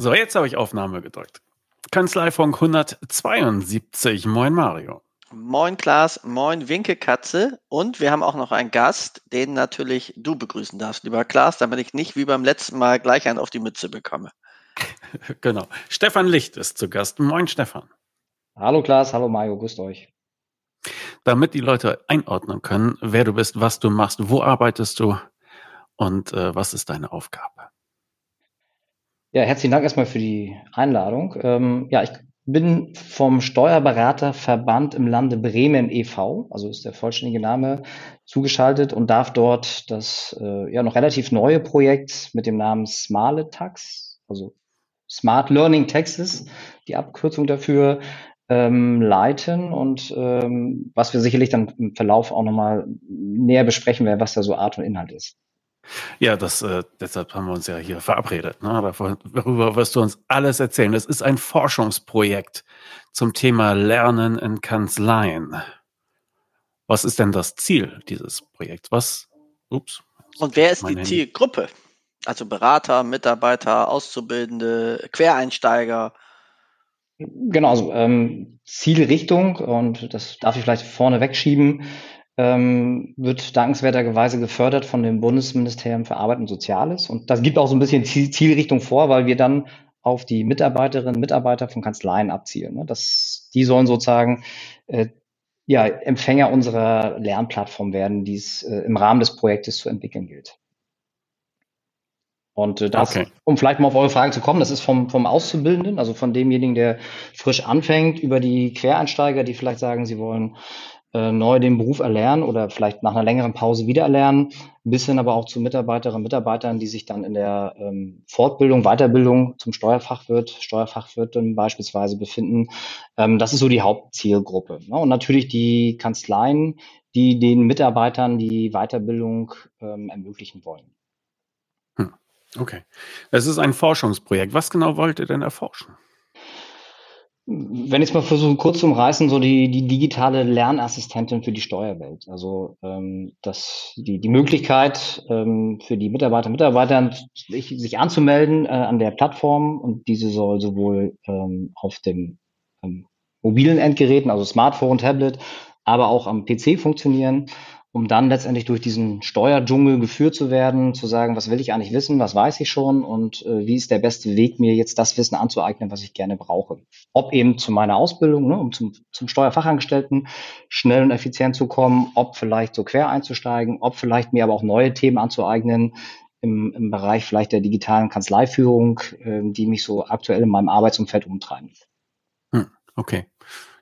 So, jetzt habe ich Aufnahme gedrückt. Kanzleifunk 172. Moin Mario. Moin Klaas, moin Winkekatze und wir haben auch noch einen Gast, den natürlich du begrüßen darfst, lieber Klaas, damit ich nicht wie beim letzten Mal gleich einen auf die Mütze bekomme. genau. Stefan Licht ist zu Gast. Moin Stefan. Hallo Klaas, hallo Mario, grüßt euch. Damit die Leute einordnen können, wer du bist, was du machst, wo arbeitest du und äh, was ist deine Aufgabe? Ja, herzlichen Dank erstmal für die Einladung. Ähm, ja, ich bin vom Steuerberaterverband im Lande Bremen e.V., also ist der vollständige Name, zugeschaltet und darf dort das äh, ja noch relativ neue Projekt mit dem Namen Smale Tax, also Smart Learning Taxes, die Abkürzung dafür, ähm, leiten und ähm, was wir sicherlich dann im Verlauf auch nochmal näher besprechen werden, was da so Art und Inhalt ist. Ja, das, äh, deshalb haben wir uns ja hier verabredet. Ne? Darüber wirst du uns alles erzählen. Das ist ein Forschungsprojekt zum Thema Lernen in Kanzleien. Was ist denn das Ziel dieses Projekts? Was? Ups. Und wer ist die Handy. Zielgruppe? Also Berater, Mitarbeiter, Auszubildende, Quereinsteiger. Genau, also ähm, Zielrichtung, und das darf ich vielleicht vorne wegschieben, ähm, wird dankenswerterweise gefördert von dem Bundesministerium für Arbeit und Soziales. Und das gibt auch so ein bisschen Zielrichtung vor, weil wir dann auf die Mitarbeiterinnen und Mitarbeiter von Kanzleien abzielen. Ne? Das, die sollen sozusagen äh, ja, Empfänger unserer Lernplattform werden, die es äh, im Rahmen des Projektes zu entwickeln gilt. Und äh, das, okay. um vielleicht mal auf eure Frage zu kommen, das ist vom, vom Auszubildenden, also von demjenigen, der frisch anfängt, über die Quereinsteiger, die vielleicht sagen, sie wollen äh, neu den Beruf erlernen oder vielleicht nach einer längeren Pause wieder erlernen, bis hin aber auch zu Mitarbeiterinnen und Mitarbeitern, die sich dann in der ähm, Fortbildung, Weiterbildung zum Steuerfachwirt, Steuerfachwirtin beispielsweise befinden. Ähm, das ist so die Hauptzielgruppe. Ne? Und natürlich die Kanzleien, die den Mitarbeitern die Weiterbildung ähm, ermöglichen wollen. Hm. Okay. Es ist ein Forschungsprojekt. Was genau wollt ihr denn erforschen? Wenn ich es mal versuche, kurz zu umreißen, so die, die digitale Lernassistentin für die Steuerwelt. Also ähm, das, die, die Möglichkeit ähm, für die Mitarbeiter und Mitarbeiter, sich, sich anzumelden äh, an der Plattform und diese soll sowohl ähm, auf dem ähm, mobilen Endgeräten, also Smartphone, Tablet, aber auch am PC funktionieren um dann letztendlich durch diesen Steuerdschungel geführt zu werden, zu sagen, was will ich eigentlich wissen, was weiß ich schon und äh, wie ist der beste Weg, mir jetzt das Wissen anzueignen, was ich gerne brauche. Ob eben zu meiner Ausbildung, ne, um zum, zum Steuerfachangestellten schnell und effizient zu kommen, ob vielleicht so quer einzusteigen, ob vielleicht mir aber auch neue Themen anzueignen, im, im Bereich vielleicht der digitalen Kanzleiführung, äh, die mich so aktuell in meinem Arbeitsumfeld umtreiben. Hm, okay.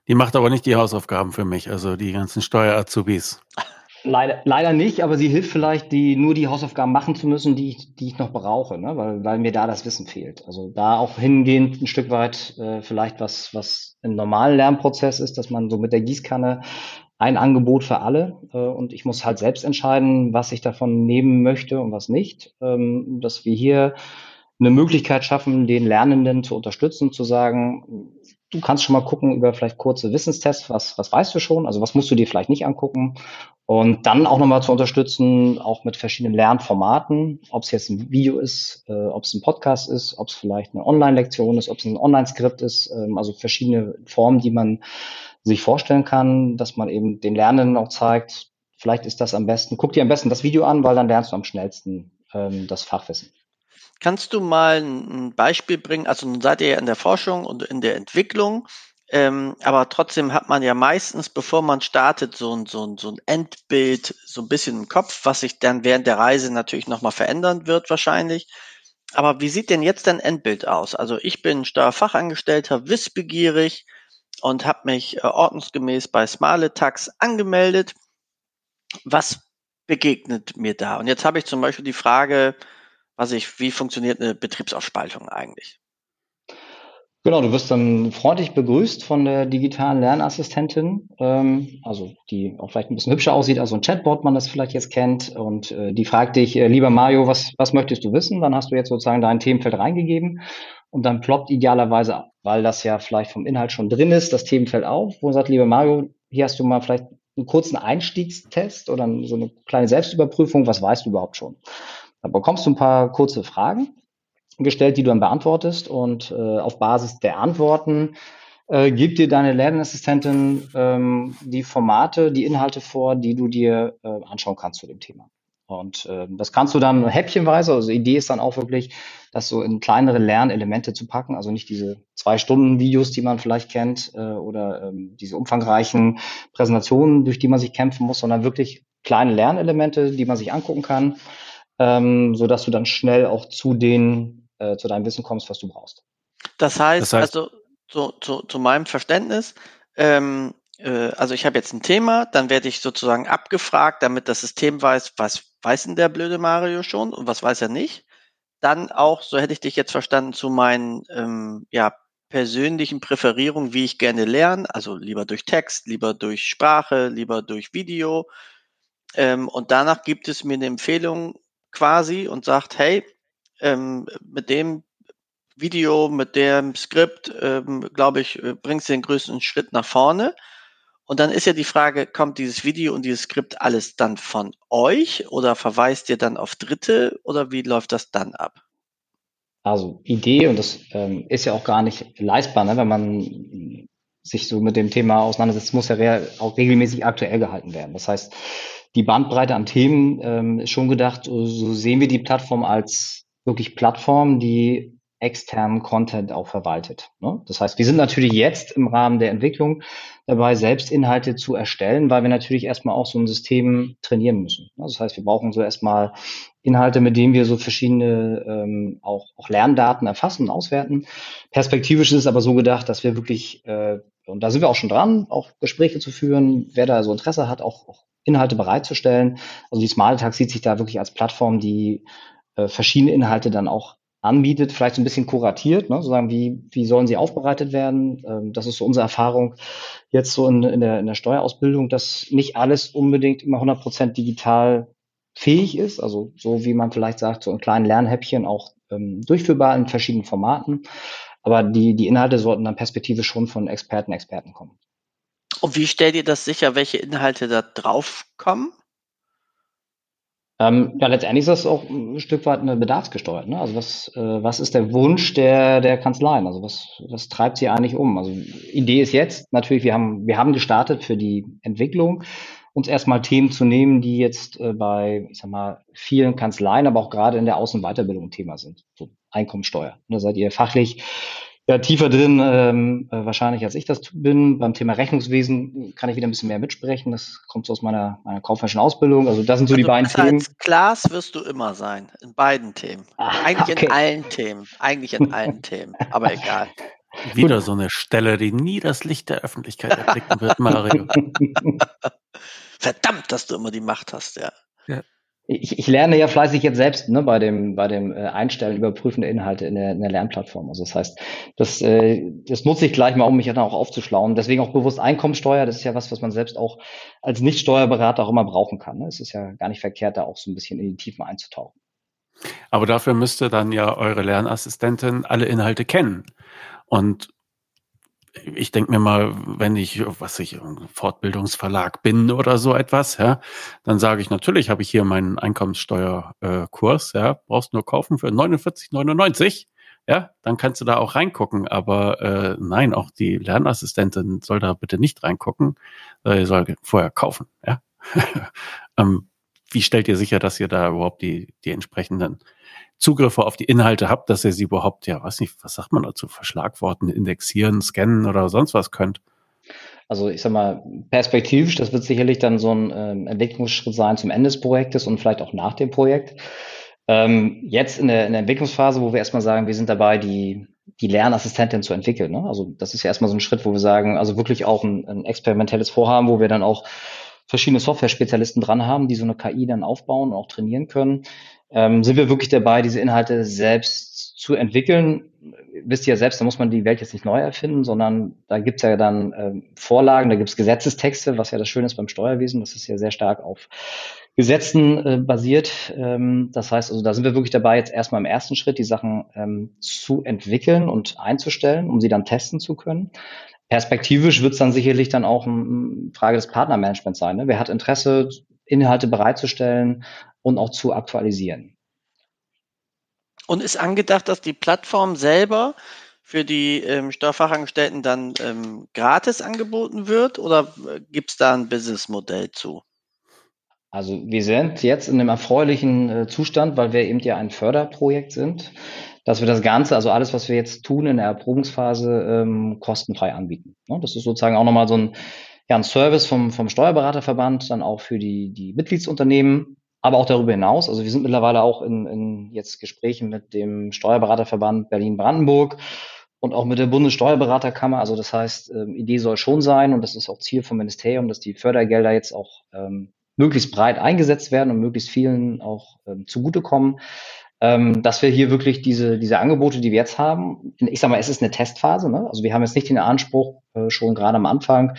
Die macht aber nicht die Hausaufgaben für mich, also die ganzen Steuer-Azubis. Leider, leider nicht, aber sie hilft vielleicht, die nur die Hausaufgaben machen zu müssen, die ich, die ich noch brauche, ne? weil, weil mir da das Wissen fehlt. Also da auch hingehend ein Stück weit äh, vielleicht was, was im normalen Lernprozess ist, dass man so mit der Gießkanne ein Angebot für alle äh, und ich muss halt selbst entscheiden, was ich davon nehmen möchte und was nicht. Ähm, dass wir hier eine Möglichkeit schaffen, den Lernenden zu unterstützen, zu sagen, du kannst schon mal gucken über vielleicht kurze Wissenstests, was, was weißt du schon, also was musst du dir vielleicht nicht angucken und dann auch nochmal zu unterstützen, auch mit verschiedenen Lernformaten, ob es jetzt ein Video ist, äh, ob es ein Podcast ist, ob es vielleicht eine Online-Lektion ist, ob es ein Online-Skript ist, ähm, also verschiedene Formen, die man sich vorstellen kann, dass man eben den Lernenden auch zeigt, vielleicht ist das am besten, guck dir am besten das Video an, weil dann lernst du am schnellsten ähm, das Fachwissen. Kannst du mal ein Beispiel bringen? Also nun seid ihr ja in der Forschung und in der Entwicklung, ähm, aber trotzdem hat man ja meistens, bevor man startet, so ein, so, ein, so ein Endbild so ein bisschen im Kopf, was sich dann während der Reise natürlich nochmal verändern wird wahrscheinlich. Aber wie sieht denn jetzt dein Endbild aus? Also ich bin Steuerfachangestellter, wissbegierig und habe mich äh, ordnungsgemäß bei Smale Tax angemeldet. Was begegnet mir da? Und jetzt habe ich zum Beispiel die Frage, was ich, wie funktioniert eine Betriebsaufspaltung eigentlich? Genau, du wirst dann freundlich begrüßt von der digitalen Lernassistentin, ähm, also die auch vielleicht ein bisschen hübscher aussieht als so ein Chatbot, man das vielleicht jetzt kennt. Und äh, die fragt dich, äh, lieber Mario, was, was möchtest du wissen? Dann hast du jetzt sozusagen dein Themenfeld reingegeben und dann ploppt idealerweise, weil das ja vielleicht vom Inhalt schon drin ist, das Themenfeld auf, wo man sagt, lieber Mario, hier hast du mal vielleicht einen kurzen Einstiegstest oder so eine kleine Selbstüberprüfung, was weißt du überhaupt schon? Da bekommst du ein paar kurze Fragen gestellt, die du dann beantwortest und äh, auf Basis der Antworten äh, gibt dir deine Lernassistentin ähm, die Formate, die Inhalte vor, die du dir äh, anschauen kannst zu dem Thema. Und äh, das kannst du dann häppchenweise, also die Idee ist dann auch wirklich, das so in kleinere Lernelemente zu packen, also nicht diese zwei Stunden Videos, die man vielleicht kennt, äh, oder ähm, diese umfangreichen Präsentationen, durch die man sich kämpfen muss, sondern wirklich kleine Lernelemente, die man sich angucken kann, ähm, so dass du dann schnell auch zu den, äh, zu deinem Wissen kommst, was du brauchst. Das heißt, das heißt also zu, zu, zu meinem Verständnis, ähm, äh, also ich habe jetzt ein Thema, dann werde ich sozusagen abgefragt, damit das System weiß, was weiß denn der blöde Mario schon und was weiß er nicht. Dann auch, so hätte ich dich jetzt verstanden, zu meinen ähm, ja, persönlichen Präferierungen, wie ich gerne lerne, also lieber durch Text, lieber durch Sprache, lieber durch Video. Ähm, und danach gibt es mir eine Empfehlung quasi und sagt, hey, ähm, mit dem Video, mit dem Skript, ähm, glaube ich, äh, bringst du den größten Schritt nach vorne. Und dann ist ja die Frage, kommt dieses Video und dieses Skript alles dann von euch oder verweist ihr dann auf Dritte oder wie läuft das dann ab? Also Idee, und das ähm, ist ja auch gar nicht leistbar, ne, wenn man sich so mit dem Thema auseinandersetzt, muss ja auch regelmäßig aktuell gehalten werden. Das heißt, die Bandbreite an Themen ähm, schon gedacht, so sehen wir die Plattform als wirklich Plattform, die externen Content auch verwaltet. Ne? Das heißt, wir sind natürlich jetzt im Rahmen der Entwicklung dabei, selbst Inhalte zu erstellen, weil wir natürlich erstmal auch so ein System trainieren müssen. Ne? Das heißt, wir brauchen so erstmal Inhalte, mit denen wir so verschiedene ähm, auch, auch Lerndaten erfassen und auswerten. Perspektivisch ist es aber so gedacht, dass wir wirklich, äh, und da sind wir auch schon dran, auch Gespräche zu führen, wer da so Interesse hat, auch, auch Inhalte bereitzustellen. Also die Smartag sieht sich da wirklich als Plattform, die äh, verschiedene Inhalte dann auch anbietet, vielleicht so ein bisschen kuratiert, ne, sozusagen, wie, wie sollen sie aufbereitet werden. Ähm, das ist so unsere Erfahrung jetzt so in, in, der, in der Steuerausbildung, dass nicht alles unbedingt immer 100% digital fähig ist, also so wie man vielleicht sagt, so in kleinen Lernhäppchen auch ähm, durchführbar in verschiedenen Formaten. Aber die, die Inhalte sollten dann perspektivisch schon von Experten, Experten kommen. Und wie stellt ihr das sicher, welche Inhalte da drauf kommen? Ähm, ja, letztendlich ist das auch ein Stück weit eine bedarfsgesteuert. Ne? Also was, äh, was ist der Wunsch der, der Kanzleien? Also was, was treibt sie eigentlich um? Also Idee ist jetzt natürlich, wir haben, wir haben gestartet für die Entwicklung, uns erstmal Themen zu nehmen, die jetzt äh, bei, ich sag mal, vielen Kanzleien, aber auch gerade in der Außen- und Weiterbildung Thema sind. So Einkommensteuer. Da seid ihr fachlich ja, tiefer drin ähm, äh, wahrscheinlich, als ich das bin. Beim Thema Rechnungswesen kann ich wieder ein bisschen mehr mitsprechen. Das kommt so aus meiner, meiner kaufmännischen Ausbildung. Also das sind so also die beiden Themen. Als Klaas wirst du immer sein, in beiden Themen. Ach, Eigentlich okay. in allen Themen. Eigentlich in allen Themen. Aber egal. Wieder so eine Stelle, die nie das Licht der Öffentlichkeit erblicken wird, Mario. Verdammt, dass du immer die Macht hast, ja. ja ich, ich lerne ja fleißig jetzt selbst ne, bei dem, bei dem äh, Einstellen, Überprüfen der Inhalte in der, in der Lernplattform. Also das heißt, das, äh, das nutze ich gleich mal, um mich dann auch aufzuschlauen. Deswegen auch bewusst Einkommensteuer, das ist ja was, was man selbst auch als Nicht-Steuerberater auch immer brauchen kann. Ne? Es ist ja gar nicht verkehrt, da auch so ein bisschen in die Tiefen einzutauchen. Aber dafür müsste dann ja eure Lernassistentin alle Inhalte kennen. Und ich denke mir mal, wenn ich, was ich, Fortbildungsverlag bin oder so etwas, ja, dann sage ich natürlich, habe ich hier meinen Einkommenssteuerkurs, äh, ja, brauchst nur kaufen für 49,99, ja, dann kannst du da auch reingucken. Aber äh, nein, auch die Lernassistentin soll da bitte nicht reingucken, äh, soll vorher kaufen, ja. ähm, wie stellt ihr sicher, dass ihr da überhaupt die, die entsprechenden Zugriffe auf die Inhalte habt, dass ihr sie überhaupt, ja, weiß nicht, was sagt man dazu, verschlagworten, indexieren, scannen oder sonst was könnt? Also ich sag mal, perspektivisch, das wird sicherlich dann so ein ähm, Entwicklungsschritt sein zum Ende des Projektes und vielleicht auch nach dem Projekt. Ähm, jetzt in der, in der Entwicklungsphase, wo wir erstmal sagen, wir sind dabei, die, die Lernassistentin zu entwickeln. Ne? Also das ist ja erstmal so ein Schritt, wo wir sagen, also wirklich auch ein, ein experimentelles Vorhaben, wo wir dann auch verschiedene Software-Spezialisten dran haben, die so eine KI dann aufbauen und auch trainieren können ähm, sind wir wirklich dabei, diese Inhalte selbst zu entwickeln. Wisst ihr ja selbst, da muss man die Welt jetzt nicht neu erfinden, sondern da gibt's ja dann ähm, Vorlagen, da gibt's Gesetzestexte, was ja das Schöne ist beim Steuerwesen, das ist ja sehr stark auf Gesetzen äh, basiert. Ähm, das heißt, also da sind wir wirklich dabei, jetzt erstmal im ersten Schritt die Sachen ähm, zu entwickeln und einzustellen, um sie dann testen zu können. Perspektivisch wird es dann sicherlich dann auch eine Frage des Partnermanagements sein. Ne? Wer hat Interesse, Inhalte bereitzustellen, und auch zu aktualisieren. Und ist angedacht, dass die Plattform selber für die ähm, Steuerfachangestellten dann ähm, gratis angeboten wird oder äh, gibt es da ein Businessmodell zu? Also wir sind jetzt in einem erfreulichen äh, Zustand, weil wir eben ja ein Förderprojekt sind, dass wir das Ganze, also alles, was wir jetzt tun in der Erprobungsphase, ähm, kostenfrei anbieten. Ja, das ist sozusagen auch nochmal so ein, ja, ein Service vom, vom Steuerberaterverband, dann auch für die, die Mitgliedsunternehmen, aber auch darüber hinaus. Also wir sind mittlerweile auch in, in jetzt Gesprächen mit dem Steuerberaterverband Berlin-Brandenburg und auch mit der Bundessteuerberaterkammer. Also das heißt, ähm, Idee soll schon sein und das ist auch Ziel vom Ministerium, dass die Fördergelder jetzt auch ähm, möglichst breit eingesetzt werden und möglichst vielen auch ähm, zugutekommen. Ähm, dass wir hier wirklich diese, diese Angebote, die wir jetzt haben, ich sage mal, es ist eine Testphase. Ne? Also wir haben jetzt nicht den Anspruch, äh, schon gerade am Anfang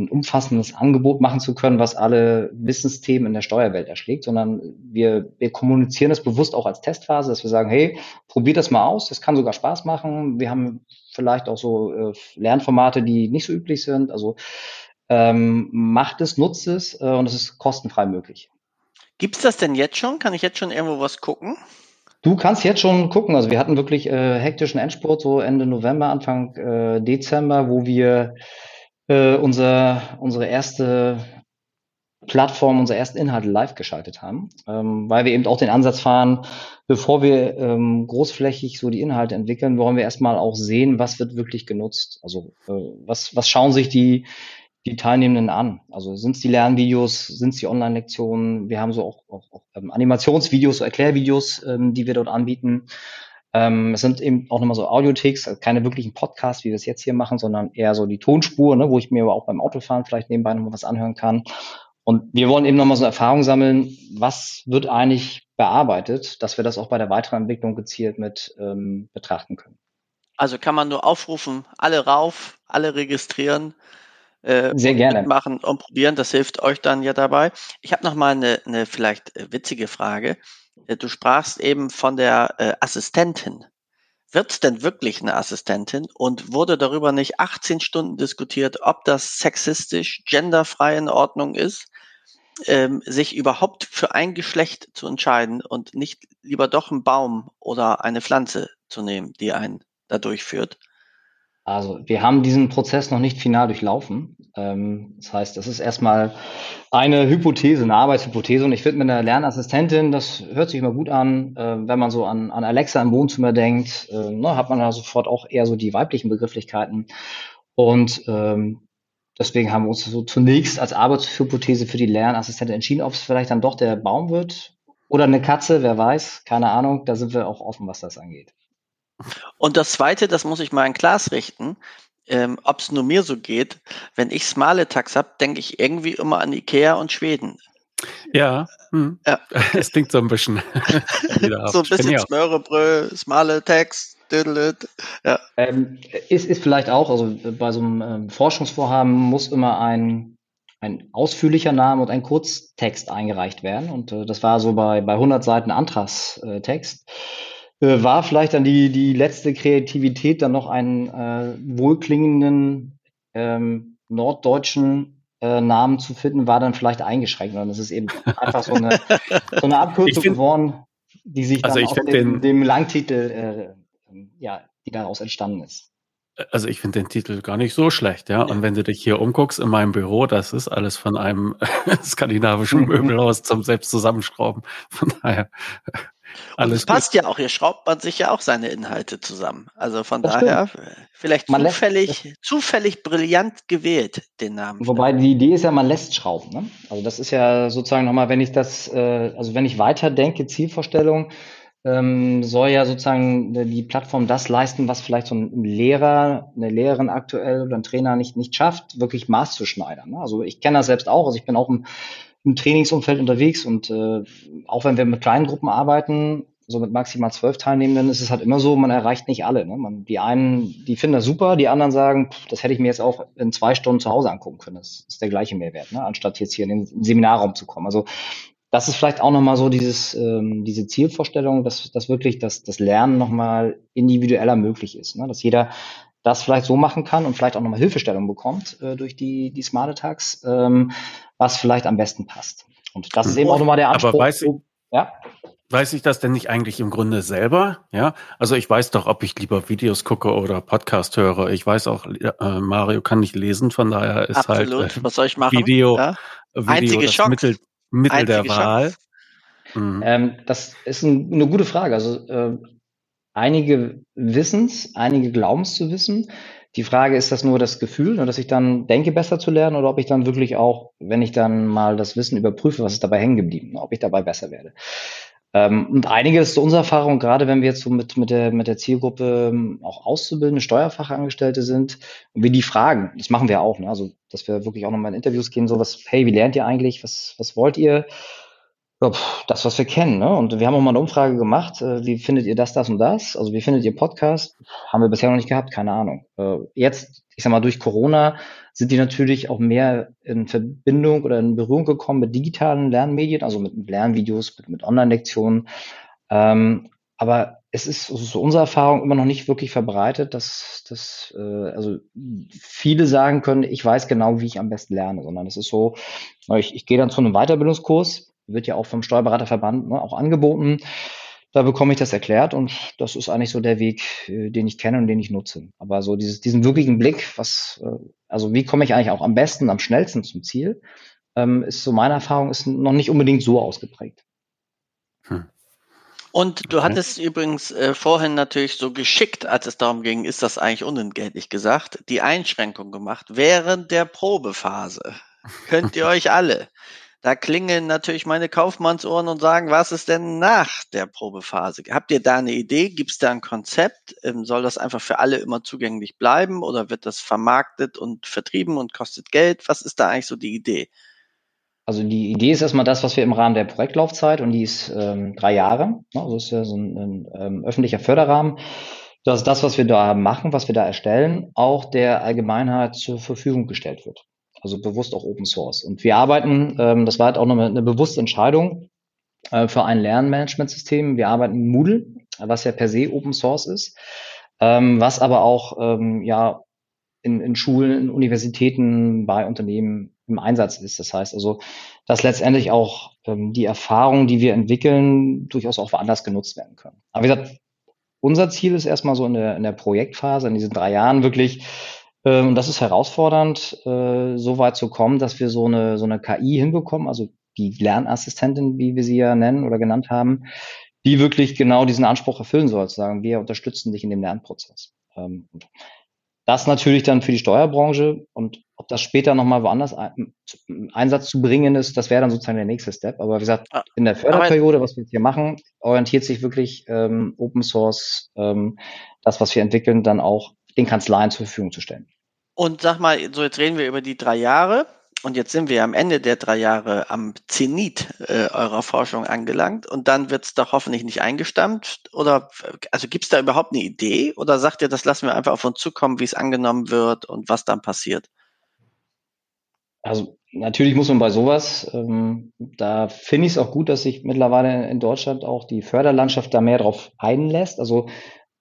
ein umfassendes Angebot machen zu können, was alle Wissensthemen in der Steuerwelt erschlägt, sondern wir, wir kommunizieren das bewusst auch als Testphase, dass wir sagen, hey, probiert das mal aus, das kann sogar Spaß machen. Wir haben vielleicht auch so äh, Lernformate, die nicht so üblich sind. Also ähm, macht es, nutzt es äh, und es ist kostenfrei möglich. Gibt es das denn jetzt schon? Kann ich jetzt schon irgendwo was gucken? Du kannst jetzt schon gucken. Also wir hatten wirklich äh, hektischen Endspurt so Ende November, Anfang äh, Dezember, wo wir äh, unser, unsere erste Plattform, unsere ersten Inhalte live geschaltet haben, ähm, weil wir eben auch den Ansatz fahren, bevor wir ähm, großflächig so die Inhalte entwickeln, wollen wir erstmal auch sehen, was wird wirklich genutzt. Also äh, was, was schauen sich die, die Teilnehmenden an? Also sind es die Lernvideos, sind es die Online-Lektionen? Wir haben so auch, auch, auch ähm, Animationsvideos, so Erklärvideos, ähm, die wir dort anbieten. Ähm, es sind eben auch nochmal so Audiotheks, also keine wirklichen Podcasts, wie wir es jetzt hier machen, sondern eher so die Tonspur, ne, wo ich mir aber auch beim Autofahren vielleicht nebenbei nochmal was anhören kann. Und wir wollen eben nochmal so eine Erfahrung sammeln, was wird eigentlich bearbeitet, dass wir das auch bei der weiteren Entwicklung gezielt mit ähm, betrachten können. Also kann man nur aufrufen, alle rauf, alle registrieren äh, Sehr gerne. machen und probieren. Das hilft euch dann ja dabei. Ich habe noch mal eine, eine vielleicht äh, witzige Frage. Äh, du sprachst eben von der äh, Assistentin. Wird es denn wirklich eine Assistentin? Und wurde darüber nicht 18 Stunden diskutiert, ob das sexistisch, genderfrei in Ordnung ist, ähm, sich überhaupt für ein Geschlecht zu entscheiden und nicht lieber doch einen Baum oder eine Pflanze zu nehmen, die einen da durchführt? Also wir haben diesen Prozess noch nicht final durchlaufen. Ähm, das heißt, das ist erstmal eine Hypothese, eine Arbeitshypothese. Und ich finde mit einer Lernassistentin, das hört sich immer gut an, äh, wenn man so an, an Alexa im Wohnzimmer denkt, äh, ne, hat man da sofort auch eher so die weiblichen Begrifflichkeiten. Und ähm, deswegen haben wir uns so zunächst als Arbeitshypothese für die Lernassistentin entschieden, ob es vielleicht dann doch der Baum wird oder eine Katze, wer weiß, keine Ahnung. Da sind wir auch offen, was das angeht. Und das Zweite, das muss ich mal in Klaas richten, ähm, ob es nur mir so geht, wenn ich Smale-Tax habe, denke ich irgendwie immer an Ikea und Schweden. Ja, hm. ja. es klingt so ein bisschen. so ein bisschen Smörebrö, Smale-Tax, ja. Ähm, ist, ist vielleicht auch, also bei so einem ähm, Forschungsvorhaben muss immer ein, ein ausführlicher Name und ein Kurztext eingereicht werden. Und äh, das war so bei, bei 100 Seiten Antragstext. Äh, äh, war vielleicht dann die, die letzte Kreativität, dann noch einen äh, wohlklingenden ähm, norddeutschen äh, Namen zu finden, war dann vielleicht eingeschränkt. Und es ist eben einfach so eine, so eine Abkürzung find, geworden, die sich also dann also aus dem, dem Langtitel, äh, ja, die daraus entstanden ist. Also ich finde den Titel gar nicht so schlecht, ja? ja. Und wenn du dich hier umguckst in meinem Büro, das ist alles von einem skandinavischen Möbelhaus zum selbst zusammenschrauben. Von daher und es passt ja auch, hier schraubt man sich ja auch seine Inhalte zusammen. Also von das daher stimmt. vielleicht man zufällig, lässt, zufällig brillant gewählt, den Namen. Wobei die Idee ist ja, man lässt schrauben. Ne? Also das ist ja sozusagen nochmal, wenn ich das, äh, also wenn ich weiterdenke, Zielvorstellung, ähm, soll ja sozusagen die Plattform das leisten, was vielleicht so ein Lehrer, eine Lehrerin aktuell oder ein Trainer nicht, nicht schafft, wirklich maßzuschneidern. Ne? Also ich kenne das selbst auch, also ich bin auch im im Trainingsumfeld unterwegs und äh, auch wenn wir mit kleinen Gruppen arbeiten, so mit maximal zwölf Teilnehmenden, ist es halt immer so, man erreicht nicht alle. Ne? Man, die einen, die finden das super, die anderen sagen, pff, das hätte ich mir jetzt auch in zwei Stunden zu Hause angucken können. Das ist der gleiche Mehrwert, ne? anstatt jetzt hier in den Seminarraum zu kommen. Also das ist vielleicht auch nochmal so dieses, ähm, diese Zielvorstellung, dass, dass wirklich das, das Lernen nochmal individueller möglich ist. Ne? Dass jeder das vielleicht so machen kann und vielleicht auch nochmal Hilfestellung bekommt äh, durch die, die Smart Attacks, ähm, was vielleicht am besten passt. Und das ist eben auch nochmal der Anspruch. Aber weiß, ja? weiß ich das denn nicht eigentlich im Grunde selber? Ja, also ich weiß doch, ob ich lieber Videos gucke oder Podcast höre. Ich weiß auch, äh, Mario kann nicht lesen, von daher ist halt, Absolut. halt äh, Was soll ich machen? Video, ja? Video Einzige das Schock. Mittel, Mittel Einzige der Wahl. Mhm. Ähm, das ist ein, eine gute Frage. Also äh, einige wissen's, einige glauben es zu wissen. Die Frage ist das nur das Gefühl, dass ich dann denke, besser zu lernen, oder ob ich dann wirklich auch, wenn ich dann mal das Wissen überprüfe, was ist dabei hängen geblieben, ob ich dabei besser werde. Ähm, und einiges zu unserer Erfahrung, gerade wenn wir jetzt so mit, mit, der, mit der Zielgruppe ähm, auch auszubildende Steuerfachangestellte sind und wir die fragen, das machen wir auch, ne? also dass wir wirklich auch nochmal in Interviews gehen, so was, hey, wie lernt ihr eigentlich, was, was wollt ihr? Das, was wir kennen. Ne? Und wir haben auch mal eine Umfrage gemacht. Äh, wie findet ihr das, das und das? Also wie findet ihr Podcast? Haben wir bisher noch nicht gehabt, keine Ahnung. Äh, jetzt, ich sag mal, durch Corona sind die natürlich auch mehr in Verbindung oder in Berührung gekommen mit digitalen Lernmedien, also mit Lernvideos, mit, mit Online-Lektionen. Ähm, aber es ist so unsere Erfahrung immer noch nicht wirklich verbreitet, dass, dass äh, also viele sagen können, ich weiß genau, wie ich am besten lerne, sondern es ist so, ich, ich gehe dann zu einem Weiterbildungskurs, wird ja auch vom Steuerberaterverband ne, auch angeboten. Da bekomme ich das erklärt und das ist eigentlich so der Weg, äh, den ich kenne und den ich nutze. Aber so dieses, diesen wirklichen Blick, was, äh, also wie komme ich eigentlich auch am besten, am schnellsten zum Ziel, ähm, ist so meine Erfahrung, ist noch nicht unbedingt so ausgeprägt. Hm. Und du hattest übrigens äh, vorhin natürlich so geschickt, als es darum ging, ist das eigentlich unentgeltlich gesagt, die Einschränkung gemacht während der Probephase. Könnt ihr euch alle da klingeln natürlich meine Kaufmannsohren und sagen, was ist denn nach der Probephase? Habt ihr da eine Idee? Gibt es da ein Konzept? Ähm, soll das einfach für alle immer zugänglich bleiben oder wird das vermarktet und vertrieben und kostet Geld? Was ist da eigentlich so die Idee? Also die Idee ist erstmal das, was wir im Rahmen der Projektlaufzeit und die ist ähm, drei Jahre, ne? also ist ja so ein, ähm, öffentlicher Förderrahmen, dass das, was wir da machen, was wir da erstellen, auch der Allgemeinheit zur Verfügung gestellt wird also bewusst auch Open Source. Und wir arbeiten, ähm, das war halt auch noch eine, bewusste Entscheidung äh, für ein Lernmanagementsystem. Wir arbeiten Moodle, was ja per se Open Source ist, ähm, was aber auch ähm, ja in, in Schulen, in Universitäten, bei Unternehmen im Einsatz ist. Das heißt also, dass letztendlich auch ähm, die Erfahrungen, die wir entwickeln, durchaus auch woanders genutzt werden können. Aber wie gesagt, unser Ziel ist erstmal so in der, in der Projektphase, in diesen drei Jahren wirklich und das ist herausfordernd, äh, so weit zu kommen, dass wir so eine, so eine KI hinbekommen, also die Lernassistentin, wie wir sie ja nennen oder genannt haben, die wirklich genau diesen Anspruch erfüllen soll, zu sagen, wir unterstützen dich in dem Lernprozess. Ähm, das natürlich dann für die Steuerbranche und ob das später nochmal woanders ein, Einsatz zu bringen ist, das wäre dann sozusagen der nächste Step. Aber wie gesagt, ah, in der Förderperiode, was wir jetzt hier machen, orientiert sich wirklich ähm, Open Source, ähm, das, was wir entwickeln, dann auch den Kanzleien zur Verfügung zu stellen. Und sag mal, so jetzt reden wir über die drei Jahre und jetzt sind wir am Ende der drei Jahre am Zenit äh, eurer Forschung angelangt und dann wird es doch hoffentlich nicht eingestampft oder also gibt es da überhaupt eine Idee oder sagt ihr, das lassen wir einfach auf uns zukommen, wie es angenommen wird und was dann passiert? Also natürlich muss man bei sowas, ähm, da finde ich es auch gut, dass sich mittlerweile in Deutschland auch die Förderlandschaft da mehr drauf einlässt. Also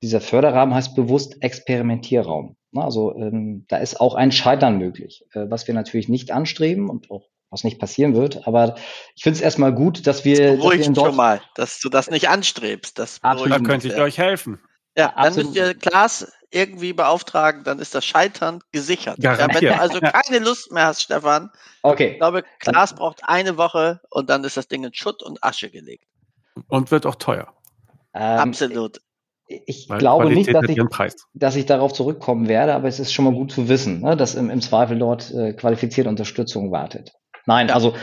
dieser Förderrahmen heißt bewusst Experimentierraum. Also ähm, da ist auch ein Scheitern möglich, äh, was wir natürlich nicht anstreben und auch was nicht passieren wird. Aber ich finde es erstmal gut, dass wir. Das beruhigt schon mal, dass du das nicht anstrebst. Das da könnte ich euch helfen. Ja, dann müsst ihr Klaas irgendwie beauftragen, dann ist das Scheitern gesichert. Ja, wenn du also keine Lust mehr hast, Stefan, okay. ich glaube, Klaas braucht eine Woche und dann ist das Ding in Schutt und Asche gelegt. Und wird auch teuer. Ähm, Absolut ich Weil glaube Qualität nicht, dass ich, dass ich darauf zurückkommen werde, aber es ist schon mal gut zu wissen, ne, dass im, im Zweifel dort äh, qualifizierte Unterstützung wartet. Nein, also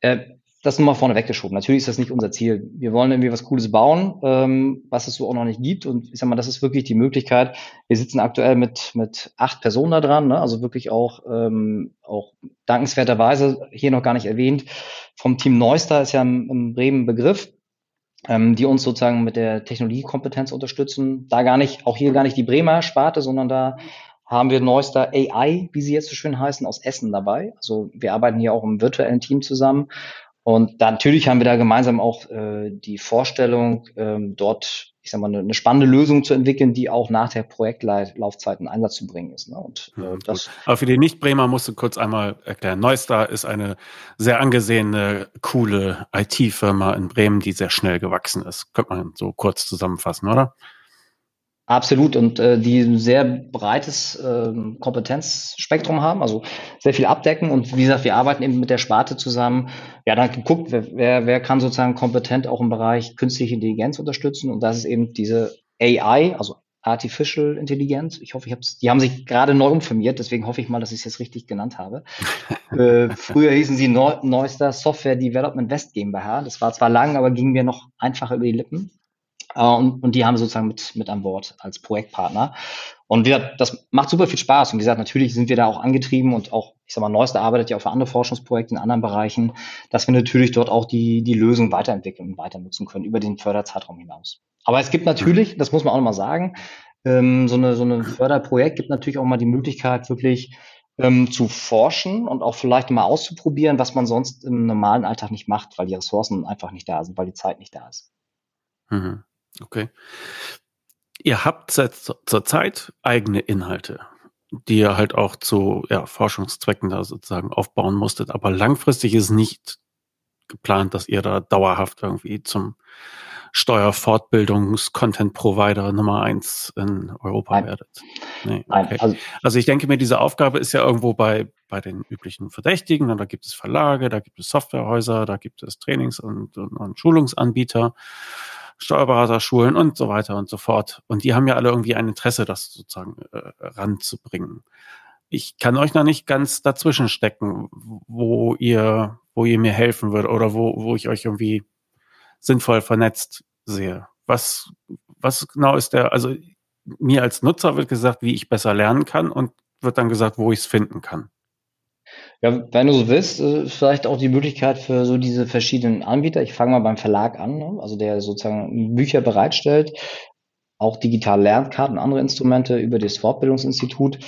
äh, das nur mal vorne weggeschoben. Natürlich ist das nicht unser Ziel. Wir wollen irgendwie was Cooles bauen, ähm, was es so auch noch nicht gibt. Und ich sag mal, das ist wirklich die Möglichkeit. Wir sitzen aktuell mit, mit acht Personen da dran, ne? also wirklich auch, ähm, auch dankenswerterweise hier noch gar nicht erwähnt. Vom Team Neustar ist ja im, im Bremen Begriff ähm, die uns sozusagen mit der Technologiekompetenz unterstützen. Da gar nicht, auch hier gar nicht die Bremer Sparte, sondern da haben wir neuester AI, wie sie jetzt so schön heißen, aus Essen dabei. Also wir arbeiten hier auch im virtuellen Team zusammen. Und da, natürlich haben wir da gemeinsam auch äh, die Vorstellung, ähm, dort, ich sag mal, eine, eine spannende Lösung zu entwickeln, die auch nach der Projektlaufzeit in Einsatz zu bringen ist. Ne? Und äh, mhm, das Aber für die Nicht-Bremer musst du kurz einmal erklären. Neustar ist eine sehr angesehene, coole IT-Firma in Bremen, die sehr schnell gewachsen ist. Könnte man so kurz zusammenfassen, oder? Absolut und äh, die ein sehr breites äh, Kompetenzspektrum haben, also sehr viel abdecken und wie gesagt, wir arbeiten eben mit der Sparte zusammen. Ja, dann geguckt, wer, wer, wer kann sozusagen kompetent auch im Bereich künstliche Intelligenz unterstützen und das ist eben diese AI, also Artificial Intelligence. Ich hoffe, ich habe die haben sich gerade neu umfirmiert, deswegen hoffe ich mal, dass ich es jetzt richtig genannt habe. äh, früher hießen sie Neu Neuster Software Development West GmbH. Das war zwar lang, aber ging mir noch einfacher über die Lippen. Äh, und, und die haben wir sozusagen mit, mit an Bord als Projektpartner. Und wir, das macht super viel Spaß. Und wie gesagt, natürlich sind wir da auch angetrieben und auch, ich sag mal, Neueste arbeitet ja auch für andere Forschungsprojekte in anderen Bereichen, dass wir natürlich dort auch die, die Lösung weiterentwickeln und weiter nutzen können über den Förderzeitraum hinaus. Aber es gibt natürlich, das muss man auch nochmal sagen, ähm, so eine, so eine Förderprojekt gibt natürlich auch mal die Möglichkeit, wirklich ähm, zu forschen und auch vielleicht mal auszuprobieren, was man sonst im normalen Alltag nicht macht, weil die Ressourcen einfach nicht da sind, weil die Zeit nicht da ist. Mhm. Okay. Ihr habt seit zur Zeit eigene Inhalte, die ihr halt auch zu ja, Forschungszwecken da sozusagen aufbauen musstet. Aber langfristig ist nicht geplant, dass ihr da dauerhaft irgendwie zum Steuerfortbildungs-Content-Provider Nummer eins in Europa Nein. werdet. Nee, okay. also, also, ich denke mir, diese Aufgabe ist ja irgendwo bei, bei den üblichen Verdächtigen. Da gibt es Verlage, da gibt es Softwarehäuser, da gibt es Trainings- und, und, und Schulungsanbieter. Steuerberaterschulen und so weiter und so fort. Und die haben ja alle irgendwie ein Interesse, das sozusagen äh, ranzubringen. Ich kann euch noch nicht ganz dazwischen stecken, wo ihr, wo ihr mir helfen würdet oder wo, wo ich euch irgendwie sinnvoll vernetzt sehe. Was, was genau ist der, also mir als Nutzer wird gesagt, wie ich besser lernen kann und wird dann gesagt, wo ich es finden kann. Ja, wenn du so willst, äh, vielleicht auch die Möglichkeit für so diese verschiedenen Anbieter. Ich fange mal beim Verlag an, ne? also der sozusagen Bücher bereitstellt, auch digitale Lernkarten, andere Instrumente über das Fortbildungsinstitut.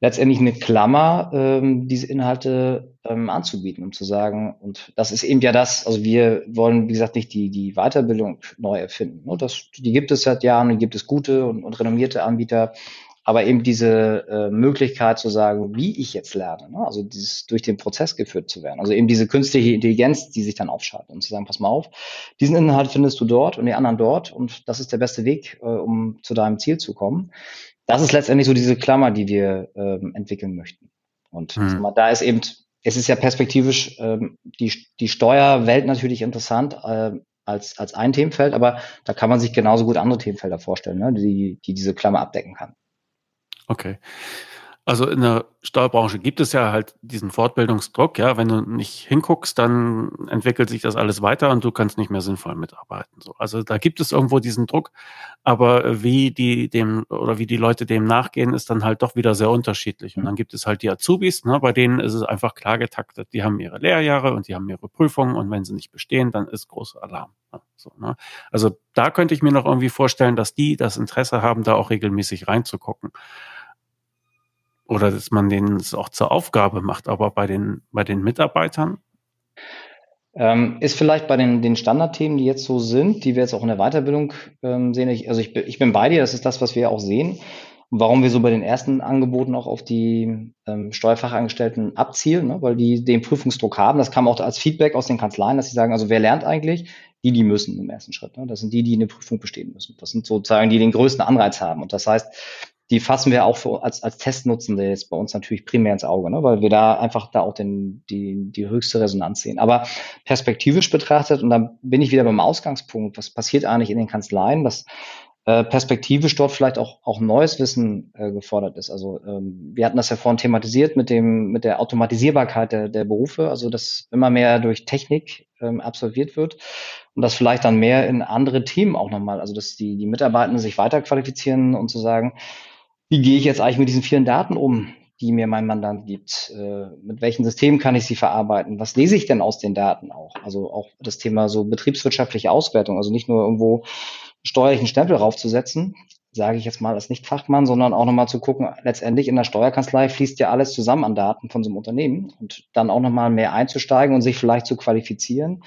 Letztendlich eine Klammer, ähm, diese Inhalte ähm, anzubieten, um zu sagen, und das ist eben ja das, also wir wollen, wie gesagt, nicht die, die Weiterbildung neu erfinden. Ne? Das, die gibt es seit Jahren, die gibt es gute und, und renommierte Anbieter aber eben diese äh, Möglichkeit zu sagen, wie ich jetzt lerne, ne? also dieses durch den Prozess geführt zu werden, also eben diese künstliche Intelligenz, die sich dann aufschaltet und zu sagen, pass mal auf, diesen Inhalt findest du dort und die anderen dort und das ist der beste Weg, äh, um zu deinem Ziel zu kommen. Das ist letztendlich so diese Klammer, die wir ähm, entwickeln möchten. Und hm. mal, da ist eben, es ist ja perspektivisch ähm, die, die Steuerwelt natürlich interessant, äh, als, als ein Themenfeld, aber da kann man sich genauso gut andere Themenfelder vorstellen, ne, die, die diese Klammer abdecken kann. Okay. Also in der Steuerbranche gibt es ja halt diesen Fortbildungsdruck, ja. Wenn du nicht hinguckst, dann entwickelt sich das alles weiter und du kannst nicht mehr sinnvoll mitarbeiten. So. Also da gibt es irgendwo diesen Druck, aber wie die dem oder wie die Leute dem nachgehen, ist dann halt doch wieder sehr unterschiedlich. Und dann gibt es halt die Azubis, ne, bei denen ist es einfach klar getaktet. Die haben ihre Lehrjahre und die haben ihre Prüfungen und wenn sie nicht bestehen, dann ist großer Alarm. Ne? So, ne? Also da könnte ich mir noch irgendwie vorstellen, dass die das Interesse haben, da auch regelmäßig reinzugucken oder dass man denen es auch zur Aufgabe macht, aber bei den, bei den Mitarbeitern? Ähm, ist vielleicht bei den, den Standardthemen, die jetzt so sind, die wir jetzt auch in der Weiterbildung ähm, sehen. Ich, also ich, ich bin bei dir, das ist das, was wir auch sehen. Warum wir so bei den ersten Angeboten auch auf die ähm, Steuerfachangestellten abzielen, ne? weil die den Prüfungsdruck haben. Das kam auch als Feedback aus den Kanzleien, dass sie sagen, also wer lernt eigentlich? Die, die müssen im ersten Schritt. Ne? Das sind die, die eine Prüfung bestehen müssen. Das sind sozusagen die, die den größten Anreiz haben. Und das heißt, die fassen wir auch für, als, als Testnutzende jetzt bei uns natürlich primär ins Auge, ne? weil wir da einfach da auch den, die, die höchste Resonanz sehen. Aber perspektivisch betrachtet, und dann bin ich wieder beim Ausgangspunkt, was passiert eigentlich in den Kanzleien, dass äh, perspektivisch dort vielleicht auch, auch neues Wissen äh, gefordert ist. Also ähm, wir hatten das ja vorhin thematisiert mit dem mit der Automatisierbarkeit der, der Berufe, also dass immer mehr durch Technik ähm, absolviert wird und das vielleicht dann mehr in andere Themen auch nochmal, also dass die, die Mitarbeitenden sich weiterqualifizieren und zu sagen, wie gehe ich jetzt eigentlich mit diesen vielen Daten um, die mir mein Mandant gibt? Äh, mit welchen Systemen kann ich sie verarbeiten? Was lese ich denn aus den Daten auch? Also auch das Thema so betriebswirtschaftliche Auswertung, also nicht nur irgendwo steuerlichen Stempel raufzusetzen, sage ich jetzt mal als Nicht-Fachmann, sondern auch nochmal zu gucken, letztendlich in der Steuerkanzlei fließt ja alles zusammen an Daten von so einem Unternehmen und dann auch nochmal mehr einzusteigen und sich vielleicht zu qualifizieren,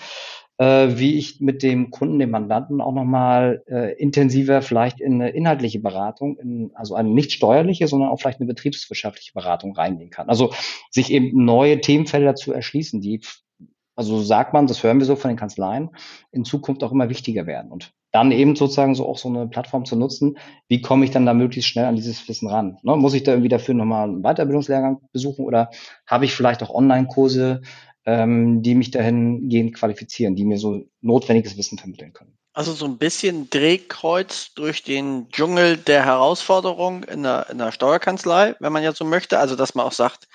äh, wie ich mit dem Kunden, dem Mandanten auch nochmal äh, intensiver vielleicht in eine inhaltliche Beratung, in, also eine nicht steuerliche, sondern auch vielleicht eine betriebswirtschaftliche Beratung reingehen kann. Also sich eben neue Themenfelder zu erschließen, die also sagt man, das hören wir so von den Kanzleien, in Zukunft auch immer wichtiger werden. Und dann eben sozusagen so auch so eine Plattform zu nutzen, wie komme ich dann da möglichst schnell an dieses Wissen ran? Ne? Muss ich da irgendwie dafür nochmal einen Weiterbildungslehrgang besuchen oder habe ich vielleicht auch Online-Kurse, ähm, die mich dahingehend qualifizieren, die mir so notwendiges Wissen vermitteln können? Also so ein bisschen Drehkreuz durch den Dschungel der Herausforderung in der, in der Steuerkanzlei, wenn man ja so möchte. Also dass man auch sagt,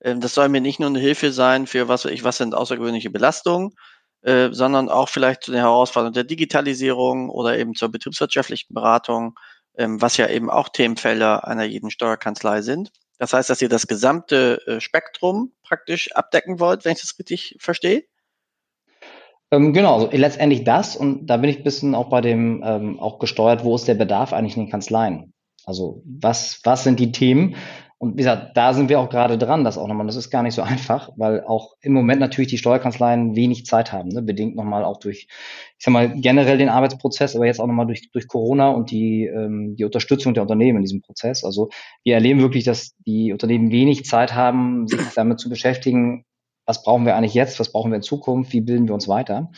äh, das soll mir nicht nur eine Hilfe sein für was ich, was sind außergewöhnliche Belastungen, äh, sondern auch vielleicht zu den Herausforderungen der Digitalisierung oder eben zur betriebswirtschaftlichen Beratung, ähm, was ja eben auch Themenfelder einer jeden Steuerkanzlei sind. Das heißt, dass ihr das gesamte äh, Spektrum praktisch abdecken wollt, wenn ich das richtig verstehe? Ähm, genau, also letztendlich das und da bin ich ein bisschen auch bei dem ähm, auch gesteuert, wo ist der Bedarf eigentlich in den Kanzleien? Also was, was sind die Themen? Und wie gesagt, da sind wir auch gerade dran, das auch nochmal. Das ist gar nicht so einfach, weil auch im Moment natürlich die Steuerkanzleien wenig Zeit haben, ne? bedingt nochmal auch durch, ich sag mal, generell den Arbeitsprozess, aber jetzt auch nochmal durch, durch Corona und die, ähm, die Unterstützung der Unternehmen in diesem Prozess. Also wir erleben wirklich, dass die Unternehmen wenig Zeit haben, sich damit zu beschäftigen, was brauchen wir eigentlich jetzt, was brauchen wir in Zukunft, wie bilden wir uns weiter.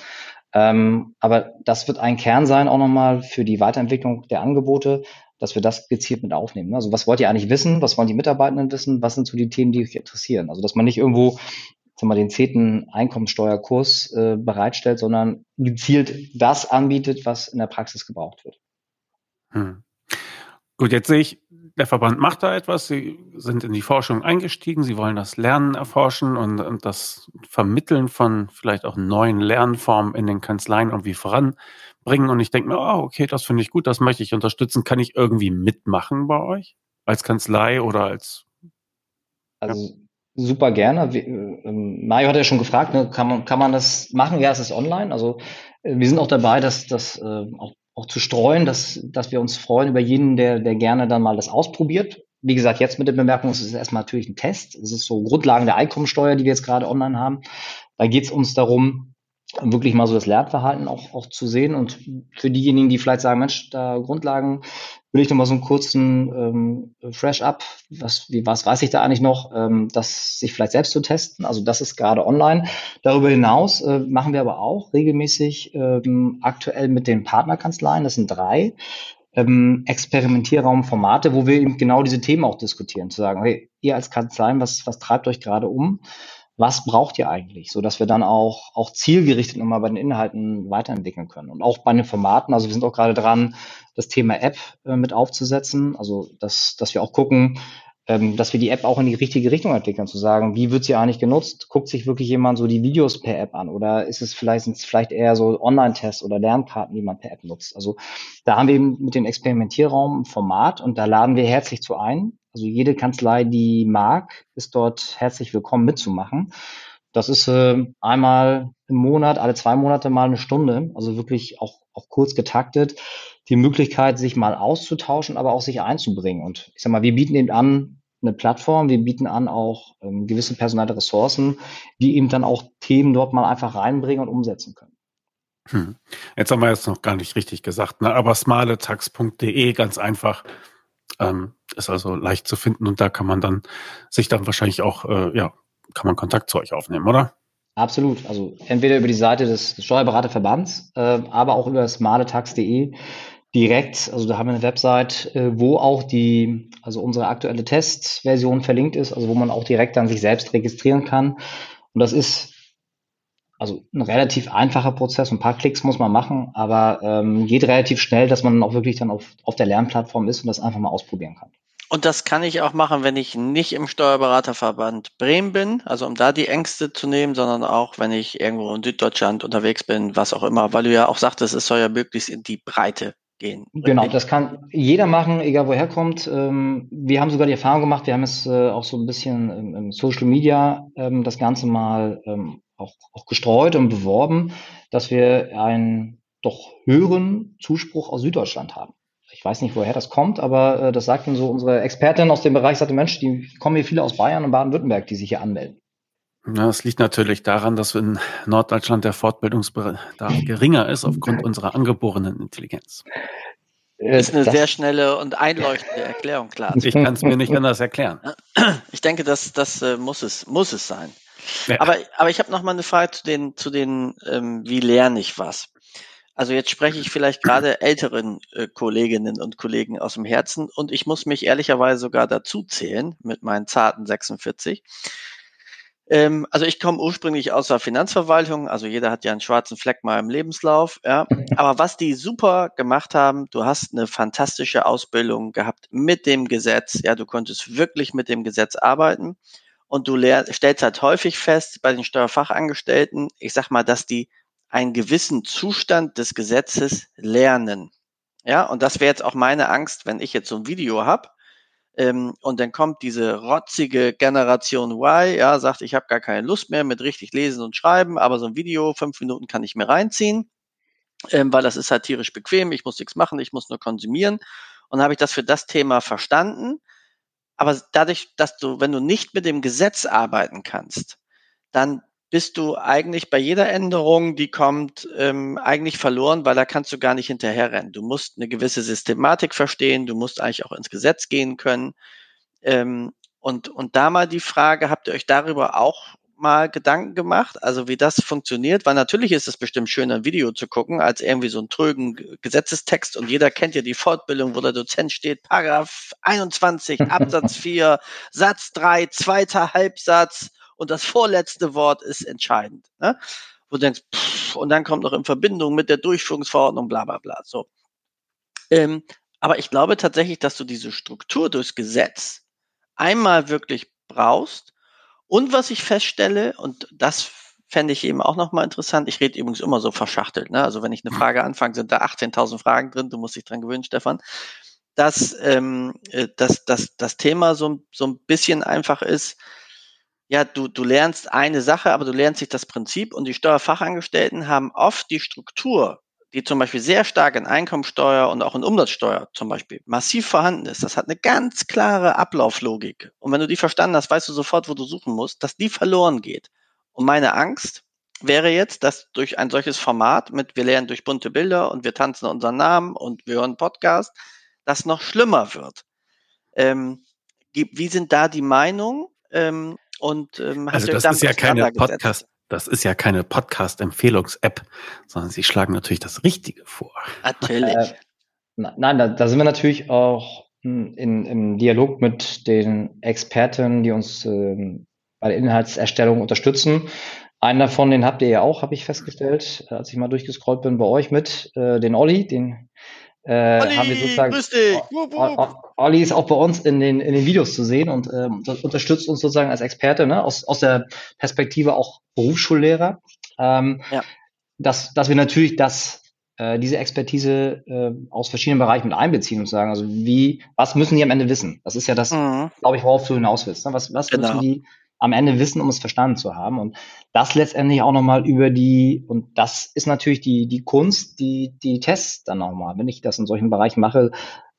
Ähm, aber das wird ein Kern sein auch nochmal für die Weiterentwicklung der Angebote, dass wir das gezielt mit aufnehmen. Also was wollt ihr eigentlich wissen? Was wollen die Mitarbeitenden wissen? Was sind so die Themen, die euch interessieren? Also dass man nicht irgendwo sagen wir, den zehnten Einkommensteuerkurs äh, bereitstellt, sondern gezielt das anbietet, was in der Praxis gebraucht wird. Hm. Gut, jetzt sehe ich, der Verband macht da etwas. Sie sind in die Forschung eingestiegen. Sie wollen das Lernen erforschen und, und das Vermitteln von vielleicht auch neuen Lernformen in den Kanzleien irgendwie voranbringen. Und ich denke mir, oh, okay, das finde ich gut, das möchte ich unterstützen. Kann ich irgendwie mitmachen bei euch? Als Kanzlei oder als. Also ja. super gerne. Wie, äh, Mario hat ja schon gefragt, ne, kann, man, kann man das machen? Ja, es ist online. Also äh, wir sind auch dabei, dass das äh, auch auch zu streuen, dass, dass wir uns freuen über jeden, der, der gerne dann mal das ausprobiert. Wie gesagt, jetzt mit der Bemerkung, es ist erstmal natürlich ein Test. Es ist so Grundlagen der Einkommensteuer, die wir jetzt gerade online haben. Da geht es uns darum, wirklich mal so das Lernverhalten auch, auch zu sehen. Und für diejenigen, die vielleicht sagen, Mensch, da Grundlagen will ich noch mal so einen kurzen ähm, Fresh-Up, was, wie, was weiß ich da eigentlich noch, ähm, das sich vielleicht selbst zu testen. Also das ist gerade online. Darüber hinaus äh, machen wir aber auch regelmäßig ähm, aktuell mit den Partnerkanzleien, das sind drei, ähm, Experimentierraumformate, wo wir eben genau diese Themen auch diskutieren, zu sagen, hey, ihr als Kanzleien, was, was treibt euch gerade um? Was braucht ihr eigentlich, so dass wir dann auch, auch zielgerichtet nochmal bei den Inhalten weiterentwickeln können. Und auch bei den Formaten, also wir sind auch gerade dran, das Thema App äh, mit aufzusetzen, also dass, dass wir auch gucken, ähm, dass wir die App auch in die richtige Richtung entwickeln, zu sagen, wie wird sie eigentlich genutzt? Guckt sich wirklich jemand so die Videos per App an oder ist es vielleicht, sind es vielleicht eher so Online-Tests oder Lernkarten, die man per App nutzt? Also da haben wir eben mit dem Experimentierraum ein Format und da laden wir herzlich zu ein, also jede Kanzlei, die mag, ist dort herzlich willkommen mitzumachen. Das ist äh, einmal im Monat, alle zwei Monate mal eine Stunde, also wirklich auch, auch kurz getaktet, die Möglichkeit, sich mal auszutauschen, aber auch sich einzubringen. Und ich sag mal, wir bieten eben an eine Plattform, wir bieten an auch ähm, gewisse personelle Ressourcen, die eben dann auch Themen dort mal einfach reinbringen und umsetzen können. Hm. Jetzt haben wir jetzt noch gar nicht richtig gesagt, ne? aber smaletax.de ganz einfach ähm, ist also leicht zu finden und da kann man dann sich dann wahrscheinlich auch, äh, ja, kann man Kontakt zu euch aufnehmen, oder? Absolut. Also entweder über die Seite des Steuerberaterverbands, äh, aber auch über smartetax.de direkt. Also da haben wir eine Website, äh, wo auch die, also unsere aktuelle Testversion verlinkt ist, also wo man auch direkt dann sich selbst registrieren kann. Und das ist also ein relativ einfacher Prozess, ein paar Klicks muss man machen, aber ähm, geht relativ schnell, dass man auch wirklich dann auf, auf der Lernplattform ist und das einfach mal ausprobieren kann. Und das kann ich auch machen, wenn ich nicht im Steuerberaterverband Bremen bin, also um da die Ängste zu nehmen, sondern auch, wenn ich irgendwo in Süddeutschland unterwegs bin, was auch immer, weil du ja auch sagtest, es soll ja möglichst in die Breite gehen. Genau, das kann jeder machen, egal woher kommt. Ähm, wir haben sogar die Erfahrung gemacht, wir haben es äh, auch so ein bisschen im Social Media ähm, das Ganze mal ähm, auch, auch gestreut und beworben, dass wir einen doch höheren Zuspruch aus Süddeutschland haben. ich weiß nicht, woher das kommt, aber äh, das sagten so unsere Expertin aus dem Bereich, sagte, Mensch, die kommen hier viele aus Bayern und Baden-Württemberg, die sich hier anmelden. Ja, das liegt natürlich daran, dass in Norddeutschland der Fortbildungsbedarf geringer ist aufgrund unserer angeborenen Intelligenz. Äh, ist eine das, sehr schnelle und einleuchtende Erklärung, klar. Ich kann es mir nicht anders erklären. Ich denke, das, das äh, muss, es, muss es sein. Ja. Aber, aber ich habe noch mal eine Frage zu den, zu den ähm, wie lerne ich was? Also jetzt spreche ich vielleicht gerade älteren äh, Kolleginnen und Kollegen aus dem Herzen und ich muss mich ehrlicherweise sogar dazu zählen mit meinen zarten 46. Ähm, also ich komme ursprünglich aus der Finanzverwaltung, also jeder hat ja einen schwarzen Fleck mal im Lebenslauf, ja. Aber was die super gemacht haben, du hast eine fantastische Ausbildung gehabt mit dem Gesetz, ja, du konntest wirklich mit dem Gesetz arbeiten und du stellst halt häufig fest bei den Steuerfachangestellten, ich sag mal, dass die einen gewissen Zustand des Gesetzes lernen. Ja, und das wäre jetzt auch meine Angst, wenn ich jetzt so ein Video habe, ähm, und dann kommt diese rotzige Generation Y, ja, sagt, ich habe gar keine Lust mehr mit richtig lesen und schreiben, aber so ein Video, fünf Minuten kann ich mir reinziehen, ähm, weil das ist satirisch bequem, ich muss nichts machen, ich muss nur konsumieren. Und habe ich das für das Thema verstanden. Aber dadurch, dass du, wenn du nicht mit dem Gesetz arbeiten kannst, dann bist du eigentlich bei jeder Änderung, die kommt, ähm, eigentlich verloren, weil da kannst du gar nicht hinterherrennen. Du musst eine gewisse Systematik verstehen, du musst eigentlich auch ins Gesetz gehen können. Ähm, und, und da mal die Frage, habt ihr euch darüber auch mal Gedanken gemacht, also wie das funktioniert? Weil natürlich ist es bestimmt schön, ein Video zu gucken, als irgendwie so einen trögen Gesetzestext und jeder kennt ja die Fortbildung, wo der Dozent steht, Paragraph 21, Absatz 4, Satz 3, zweiter Halbsatz, und das vorletzte Wort ist entscheidend. Ne? Wo du denkst, pff, und dann kommt noch in Verbindung mit der Durchführungsverordnung, bla bla bla. So. Ähm, aber ich glaube tatsächlich, dass du diese Struktur durchs Gesetz einmal wirklich brauchst. Und was ich feststelle, und das fände ich eben auch nochmal interessant, ich rede übrigens immer so verschachtelt, ne? also wenn ich eine Frage anfange, sind da 18.000 Fragen drin, du musst dich dran gewöhnen, Stefan, dass, ähm, äh, dass, dass das Thema so, so ein bisschen einfach ist, ja, du, du lernst eine Sache, aber du lernst nicht das Prinzip und die Steuerfachangestellten haben oft die Struktur, die zum Beispiel sehr stark in Einkommensteuer und auch in Umsatzsteuer zum Beispiel massiv vorhanden ist. Das hat eine ganz klare Ablauflogik. Und wenn du die verstanden hast, weißt du sofort, wo du suchen musst, dass die verloren geht. Und meine Angst wäre jetzt, dass durch ein solches Format mit wir lernen durch bunte Bilder und wir tanzen unseren Namen und wir hören Podcast, das noch schlimmer wird. Ähm, wie sind da die Meinungen? Ähm, und ähm, also das ist ja keine Podcast, das ist ja keine Podcast-Empfehlungs-App, sondern sie schlagen natürlich das Richtige vor. Natürlich. Äh, nein, da, da, sind wir natürlich auch hm, in, im Dialog mit den Experten, die uns äh, bei der Inhaltserstellung unterstützen. Einen davon, den habt ihr ja auch, habe ich festgestellt, als ich mal durchgescrollt bin bei euch mit, äh, den Olli, den äh, Olli, haben wir sozusagen. Grüß dich. Wupp, wupp. Olli ist auch bei uns in den, in den Videos zu sehen und ähm, unterstützt uns sozusagen als Experte, ne, aus, aus der Perspektive auch Berufsschullehrer. Ähm, ja. dass, dass wir natürlich das, äh, diese Expertise äh, aus verschiedenen Bereichen mit einbeziehen und sagen, also wie, was müssen die am Ende wissen? Das ist ja das, mhm. glaube ich, worauf du hinaus willst. Ne? Was, was genau. müssen die am Ende wissen, um es verstanden zu haben. Und das letztendlich auch nochmal über die, und das ist natürlich die, die Kunst, die, die Tests dann nochmal, wenn ich das in solchen Bereichen mache,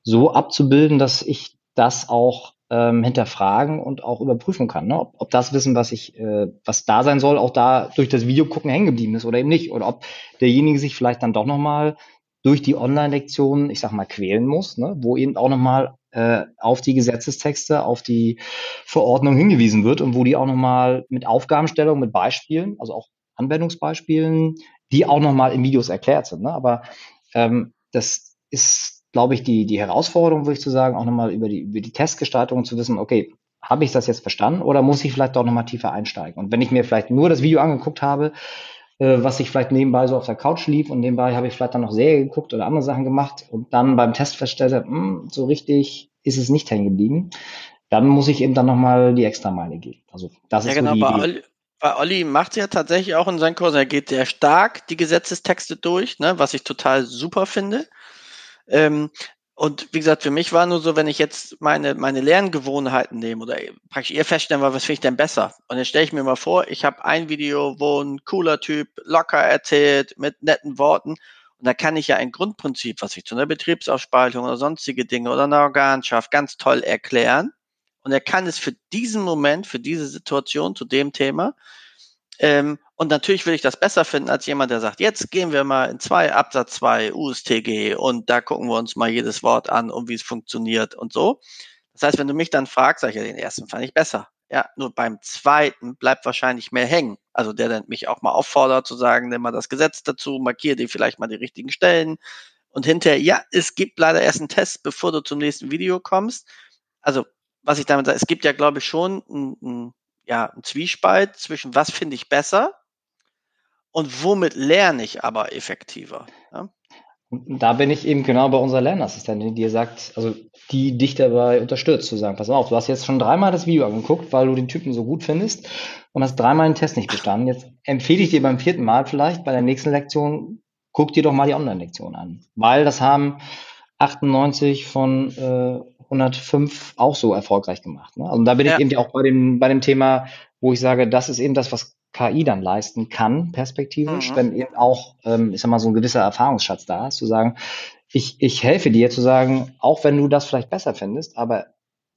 so abzubilden, dass ich das auch ähm, hinterfragen und auch überprüfen kann, ne? ob, ob das Wissen, was ich, äh, was da sein soll, auch da durch das Video gucken hängen geblieben ist oder eben nicht. Oder ob derjenige sich vielleicht dann doch nochmal durch die Online-Lektionen, ich sag mal, quälen muss, ne? wo eben auch nochmal äh, auf die Gesetzestexte, auf die Verordnung hingewiesen wird und wo die auch nochmal mit Aufgabenstellung, mit Beispielen, also auch Anwendungsbeispielen, die auch nochmal in Videos erklärt sind. Ne? Aber ähm, das ist, glaube ich, die, die Herausforderung, würde ich zu sagen, auch nochmal über die, über die Testgestaltung zu wissen, okay, habe ich das jetzt verstanden oder muss ich vielleicht doch nochmal tiefer einsteigen? Und wenn ich mir vielleicht nur das Video angeguckt habe, äh, was ich vielleicht nebenbei so auf der Couch lief und nebenbei habe ich vielleicht dann noch Serie geguckt oder andere Sachen gemacht und dann beim Test feststellte, mh, hm, so richtig ist es nicht hängen geblieben, dann muss ich eben dann nochmal die extra Meile gehen. Also das ja, ist genau, so die bei Olli, bei Olli macht es ja tatsächlich auch in seinen Kursen, er geht sehr stark die Gesetzestexte durch, ne, was ich total super finde. Ähm, und wie gesagt, für mich war nur so, wenn ich jetzt meine, meine Lerngewohnheiten nehme oder praktisch ihr feststellen, was finde ich denn besser? Und jetzt stelle ich mir mal vor, ich habe ein Video, wo ein cooler Typ locker erzählt mit netten Worten Und da kann ich ja ein Grundprinzip, was ich zu einer Betriebsaufspaltung oder sonstige Dinge oder einer Organschaft ganz toll erklären. Und er kann es für diesen Moment, für diese Situation, zu dem Thema. Ähm, und natürlich will ich das besser finden als jemand, der sagt, jetzt gehen wir mal in zwei Absatz zwei USTG und da gucken wir uns mal jedes Wort an und wie es funktioniert und so. Das heißt, wenn du mich dann fragst, sag ich ja, den ersten fand ich besser. Ja, nur beim zweiten bleibt wahrscheinlich mehr hängen. Also der dann mich auch mal auffordert zu sagen, nimm mal das Gesetz dazu, markier dir vielleicht mal die richtigen Stellen. Und hinterher, ja, es gibt leider erst einen Test, bevor du zum nächsten Video kommst. Also, was ich damit sage, es gibt ja, glaube ich, schon ein, ein, ja, ein Zwiespalt zwischen was finde ich besser und womit lerne ich aber effektiver. Ja? da bin ich eben genau bei unserer Lernassistentin, die sagt, also die dich dabei unterstützt, zu sagen, pass auf, du hast jetzt schon dreimal das Video angeguckt, weil du den Typen so gut findest und hast dreimal den Test nicht bestanden. Jetzt empfehle ich dir beim vierten Mal vielleicht bei der nächsten Lektion, guck dir doch mal die Online-Lektion an. Weil das haben 98 von äh, 105 auch so erfolgreich gemacht. Ne? Also da bin ja. ich eben auch bei dem, bei dem Thema, wo ich sage, das ist eben das, was KI dann leisten kann, perspektivisch, mhm. wenn eben auch, ähm, ich sag mal, so ein gewisser Erfahrungsschatz da ist, zu sagen, ich, ich helfe dir zu sagen, auch wenn du das vielleicht besser findest, aber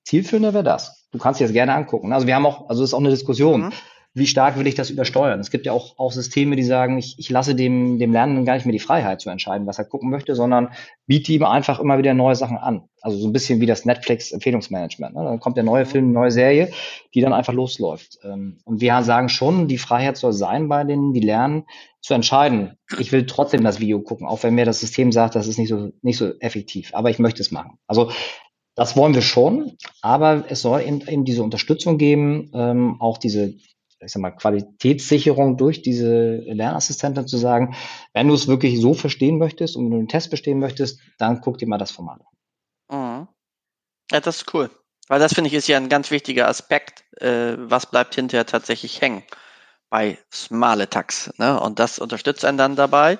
zielführender wäre das. Du kannst dir das gerne angucken. Also wir haben auch, also es ist auch eine Diskussion. Mhm wie stark will ich das übersteuern? Es gibt ja auch, auch Systeme, die sagen, ich, ich lasse dem, dem Lernenden gar nicht mehr die Freiheit zu entscheiden, was er gucken möchte, sondern biete ihm einfach immer wieder neue Sachen an. Also so ein bisschen wie das Netflix-Empfehlungsmanagement. Ne? Dann kommt der neue Film, eine neue Serie, die dann einfach losläuft. Ähm, und wir sagen schon, die Freiheit soll sein bei denen, die lernen, zu entscheiden. Ich will trotzdem das Video gucken, auch wenn mir das System sagt, das ist nicht so, nicht so effektiv. Aber ich möchte es machen. Also das wollen wir schon, aber es soll eben, eben diese Unterstützung geben, ähm, auch diese ich sag mal, Qualitätssicherung durch diese Lernassistentin zu sagen, wenn du es wirklich so verstehen möchtest und wenn du den Test bestehen möchtest, dann guck dir mal das Format an. Mhm. Ja, das ist cool. Weil das finde ich ist ja ein ganz wichtiger Aspekt, äh, was bleibt hinterher tatsächlich hängen bei Smale. Ne? Und das unterstützt einen dann dabei.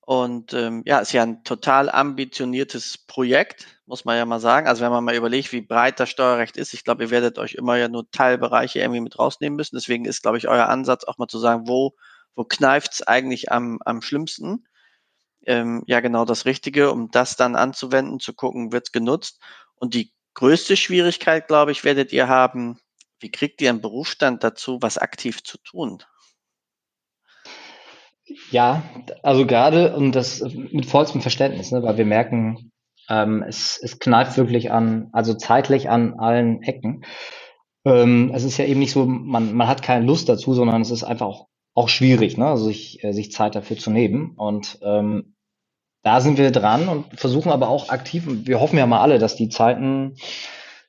Und ähm, ja, ist ja ein total ambitioniertes Projekt, muss man ja mal sagen. Also wenn man mal überlegt, wie breit das Steuerrecht ist, ich glaube, ihr werdet euch immer ja nur Teilbereiche irgendwie mit rausnehmen müssen. Deswegen ist, glaube ich, euer Ansatz auch mal zu sagen, wo, wo kneift's eigentlich am, am schlimmsten? Ähm, ja, genau das Richtige, um das dann anzuwenden, zu gucken, wird's genutzt. Und die größte Schwierigkeit, glaube ich, werdet ihr haben, wie kriegt ihr einen Berufsstand dazu, was aktiv zu tun? Ja, also gerade und das mit vollstem Verständnis, ne, weil wir merken, ähm, es, es knallt wirklich an, also zeitlich an allen Ecken. Ähm, es ist ja eben nicht so, man, man hat keine Lust dazu, sondern es ist einfach auch, auch schwierig, ne, also sich, äh, sich Zeit dafür zu nehmen. Und ähm, da sind wir dran und versuchen aber auch aktiv, wir hoffen ja mal alle, dass die Zeiten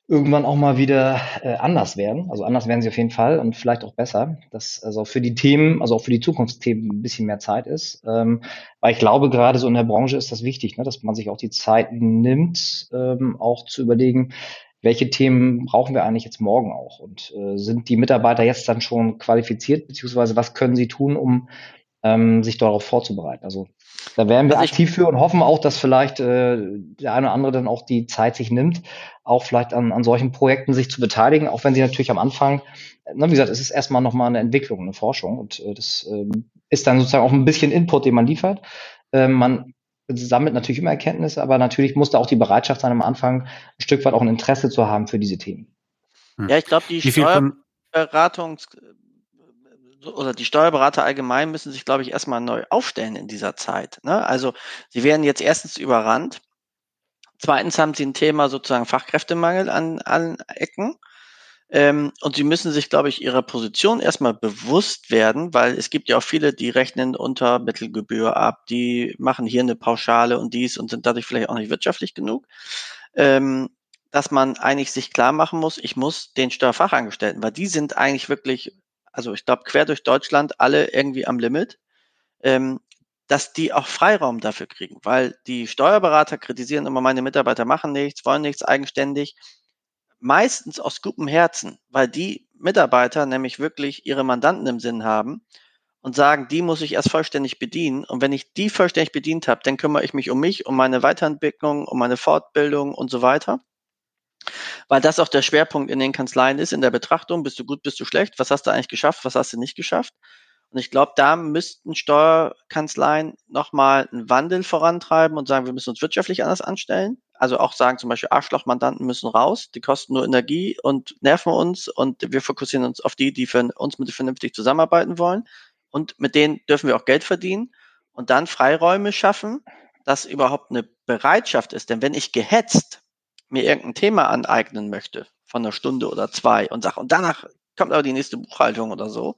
irgendwann auch mal wieder äh, anders werden. Also anders werden sie auf jeden Fall und vielleicht auch besser, dass also für die Themen, also auch für die Zukunftsthemen ein bisschen mehr Zeit ist. Ähm, weil ich glaube, gerade so in der Branche ist das wichtig, ne, dass man sich auch die Zeit nimmt, ähm, auch zu überlegen, welche Themen brauchen wir eigentlich jetzt morgen auch? Und äh, sind die Mitarbeiter jetzt dann schon qualifiziert, beziehungsweise was können sie tun, um ähm, sich darauf vorzubereiten? Also da werden wir also aktiv für und hoffen auch, dass vielleicht äh, der eine oder andere dann auch die Zeit sich nimmt, auch vielleicht an, an solchen Projekten sich zu beteiligen, auch wenn sie natürlich am Anfang, na, wie gesagt, es ist erstmal nochmal eine Entwicklung, eine Forschung und äh, das äh, ist dann sozusagen auch ein bisschen Input, den man liefert. Äh, man sammelt natürlich immer Erkenntnisse, aber natürlich muss da auch die Bereitschaft sein, am Anfang ein Stück weit auch ein Interesse zu haben für diese Themen. Ja, ich glaube, die Steuerberatungs oder die Steuerberater allgemein müssen sich, glaube ich, erstmal neu aufstellen in dieser Zeit. Ne? Also sie werden jetzt erstens überrannt. Zweitens haben sie ein Thema sozusagen Fachkräftemangel an allen Ecken. Ähm, und sie müssen sich, glaube ich, ihrer Position erstmal bewusst werden, weil es gibt ja auch viele, die rechnen unter Mittelgebühr ab, die machen hier eine Pauschale und dies und sind dadurch vielleicht auch nicht wirtschaftlich genug. Ähm, dass man eigentlich sich klar machen muss, ich muss den Steuerfachangestellten, weil die sind eigentlich wirklich also ich glaube quer durch Deutschland alle irgendwie am Limit, ähm, dass die auch Freiraum dafür kriegen, weil die Steuerberater kritisieren immer, meine Mitarbeiter machen nichts, wollen nichts eigenständig, meistens aus gutem Herzen, weil die Mitarbeiter nämlich wirklich ihre Mandanten im Sinn haben und sagen, die muss ich erst vollständig bedienen. Und wenn ich die vollständig bedient habe, dann kümmere ich mich um mich, um meine Weiterentwicklung, um meine Fortbildung und so weiter weil das auch der Schwerpunkt in den Kanzleien ist, in der Betrachtung, bist du gut, bist du schlecht, was hast du eigentlich geschafft, was hast du nicht geschafft. Und ich glaube, da müssten Steuerkanzleien nochmal einen Wandel vorantreiben und sagen, wir müssen uns wirtschaftlich anders anstellen. Also auch sagen zum Beispiel, Arschlochmandanten müssen raus, die kosten nur Energie und nerven uns und wir fokussieren uns auf die, die für uns mit vernünftig zusammenarbeiten wollen. Und mit denen dürfen wir auch Geld verdienen und dann Freiräume schaffen, dass überhaupt eine Bereitschaft ist. Denn wenn ich gehetzt mir irgendein Thema aneignen möchte, von einer Stunde oder zwei und sage, und danach kommt aber die nächste Buchhaltung oder so,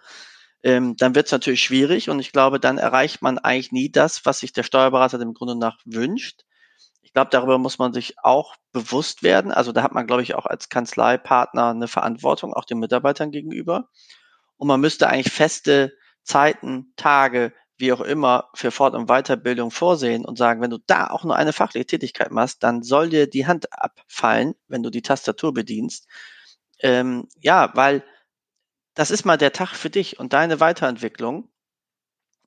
ähm, dann wird es natürlich schwierig und ich glaube, dann erreicht man eigentlich nie das, was sich der Steuerberater dem Grunde nach wünscht. Ich glaube, darüber muss man sich auch bewusst werden. Also da hat man, glaube ich, auch als Kanzleipartner eine Verantwortung, auch den Mitarbeitern gegenüber. Und man müsste eigentlich feste Zeiten, Tage, wie auch immer, für Fort- und Weiterbildung vorsehen und sagen, wenn du da auch nur eine fachliche Tätigkeit machst, dann soll dir die Hand abfallen, wenn du die Tastatur bedienst. Ähm, ja, weil das ist mal der Tag für dich und deine Weiterentwicklung.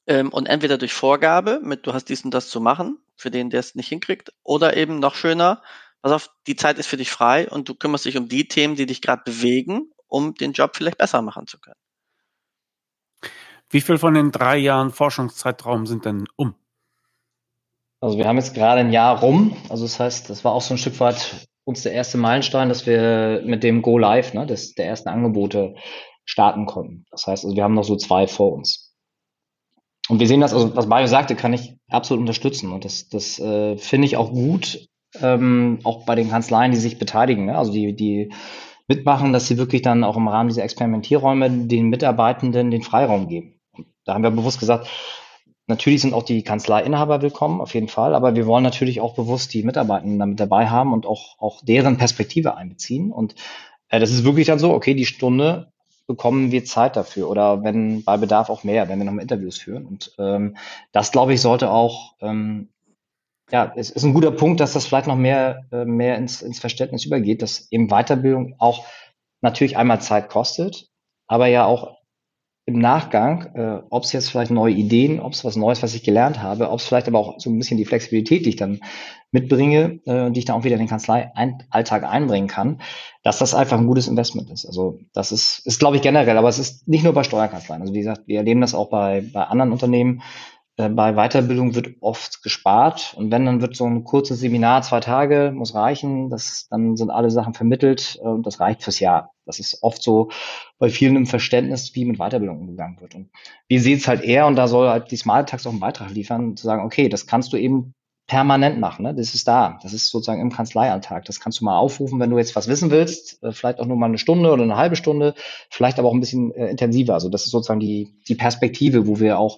Ähm, und entweder durch Vorgabe, mit du hast dies und das zu machen, für den, der es nicht hinkriegt, oder eben noch schöner, pass auf, die Zeit ist für dich frei und du kümmerst dich um die Themen, die dich gerade bewegen, um den Job vielleicht besser machen zu können. Wie viel von den drei Jahren Forschungszeitraum sind denn um? Also wir haben jetzt gerade ein Jahr rum. Also das heißt, das war auch so ein Stück weit uns der erste Meilenstein, dass wir mit dem Go Live, ne, des, der ersten Angebote starten konnten. Das heißt, also wir haben noch so zwei vor uns. Und wir sehen das, also was Mario sagte, kann ich absolut unterstützen. Und das, das äh, finde ich auch gut, ähm, auch bei den Kanzleien, die sich beteiligen, ne? also die, die mitmachen, dass sie wirklich dann auch im Rahmen dieser Experimentierräume den Mitarbeitenden den Freiraum geben. Da haben wir bewusst gesagt, natürlich sind auch die Kanzleiinhaber willkommen, auf jeden Fall, aber wir wollen natürlich auch bewusst die Mitarbeitenden damit dabei haben und auch, auch deren Perspektive einbeziehen. Und äh, das ist wirklich dann so, okay, die Stunde bekommen wir Zeit dafür oder wenn bei Bedarf auch mehr, wenn wir noch Interviews führen. Und ähm, das, glaube ich, sollte auch, ähm, ja, es ist ein guter Punkt, dass das vielleicht noch mehr, äh, mehr ins, ins Verständnis übergeht, dass eben Weiterbildung auch natürlich einmal Zeit kostet, aber ja auch im Nachgang, äh, ob es jetzt vielleicht neue Ideen, ob es was Neues, was ich gelernt habe, ob es vielleicht aber auch so ein bisschen die Flexibilität, die ich dann mitbringe, äh, die ich dann auch wieder in den Kanzlei-Alltag einbringen kann, dass das einfach ein gutes Investment ist. Also das ist, ist glaube ich generell, aber es ist nicht nur bei Steuerkanzleien. Also wie gesagt, wir erleben das auch bei, bei anderen Unternehmen, bei Weiterbildung wird oft gespart und wenn, dann wird so ein kurzes Seminar, zwei Tage, muss reichen, das, dann sind alle Sachen vermittelt äh, und das reicht fürs Jahr. Das ist oft so bei vielen im Verständnis, wie mit Weiterbildung umgegangen wird. Und wir sehen es halt eher und da soll halt die Smart Tax auch einen Beitrag liefern, zu sagen, okay, das kannst du eben permanent machen. Ne? Das ist da. Das ist sozusagen im Kanzleialltag. Das kannst du mal aufrufen, wenn du jetzt was wissen willst. Äh, vielleicht auch nur mal eine Stunde oder eine halbe Stunde. Vielleicht aber auch ein bisschen äh, intensiver. Also das ist sozusagen die, die Perspektive, wo wir auch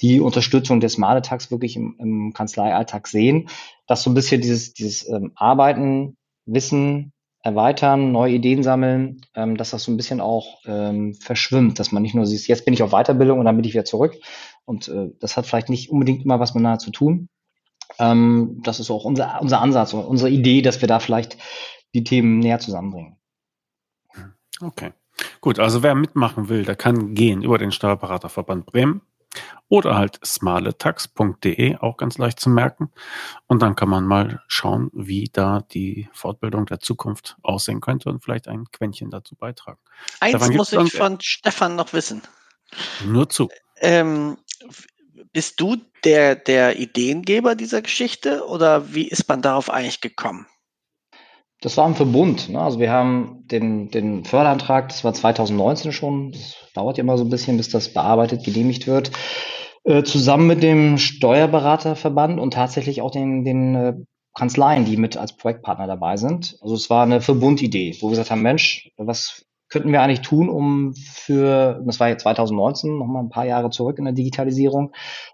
die Unterstützung des Maletags wirklich im, im Kanzleialltag sehen, dass so ein bisschen dieses, dieses ähm, Arbeiten, Wissen erweitern, neue Ideen sammeln, ähm, dass das so ein bisschen auch ähm, verschwimmt, dass man nicht nur sieht, jetzt bin ich auf Weiterbildung und dann bin ich wieder zurück. Und äh, das hat vielleicht nicht unbedingt immer was miteinander zu tun. Ähm, das ist auch unser, unser Ansatz, unsere Idee, dass wir da vielleicht die Themen näher zusammenbringen. Okay. Gut, also wer mitmachen will, der kann gehen über den Steuerberaterverband Bremen oder halt smaletax.de, auch ganz leicht zu merken. Und dann kann man mal schauen, wie da die Fortbildung der Zukunft aussehen könnte und vielleicht ein Quäntchen dazu beitragen. Eins Stefan, muss ich von Stefan noch wissen. Nur zu. Ähm, bist du der, der Ideengeber dieser Geschichte oder wie ist man darauf eigentlich gekommen? Das war ein Verbund. Ne? Also wir haben den, den Förderantrag, das war 2019 schon, das dauert ja immer so ein bisschen, bis das bearbeitet, genehmigt wird, äh, zusammen mit dem Steuerberaterverband und tatsächlich auch den, den äh, Kanzleien, die mit als Projektpartner dabei sind. Also es war eine Verbundidee, wo wir gesagt haben, Mensch, was könnten wir eigentlich tun, um für, das war jetzt 2019, nochmal ein paar Jahre zurück in der Digitalisierung,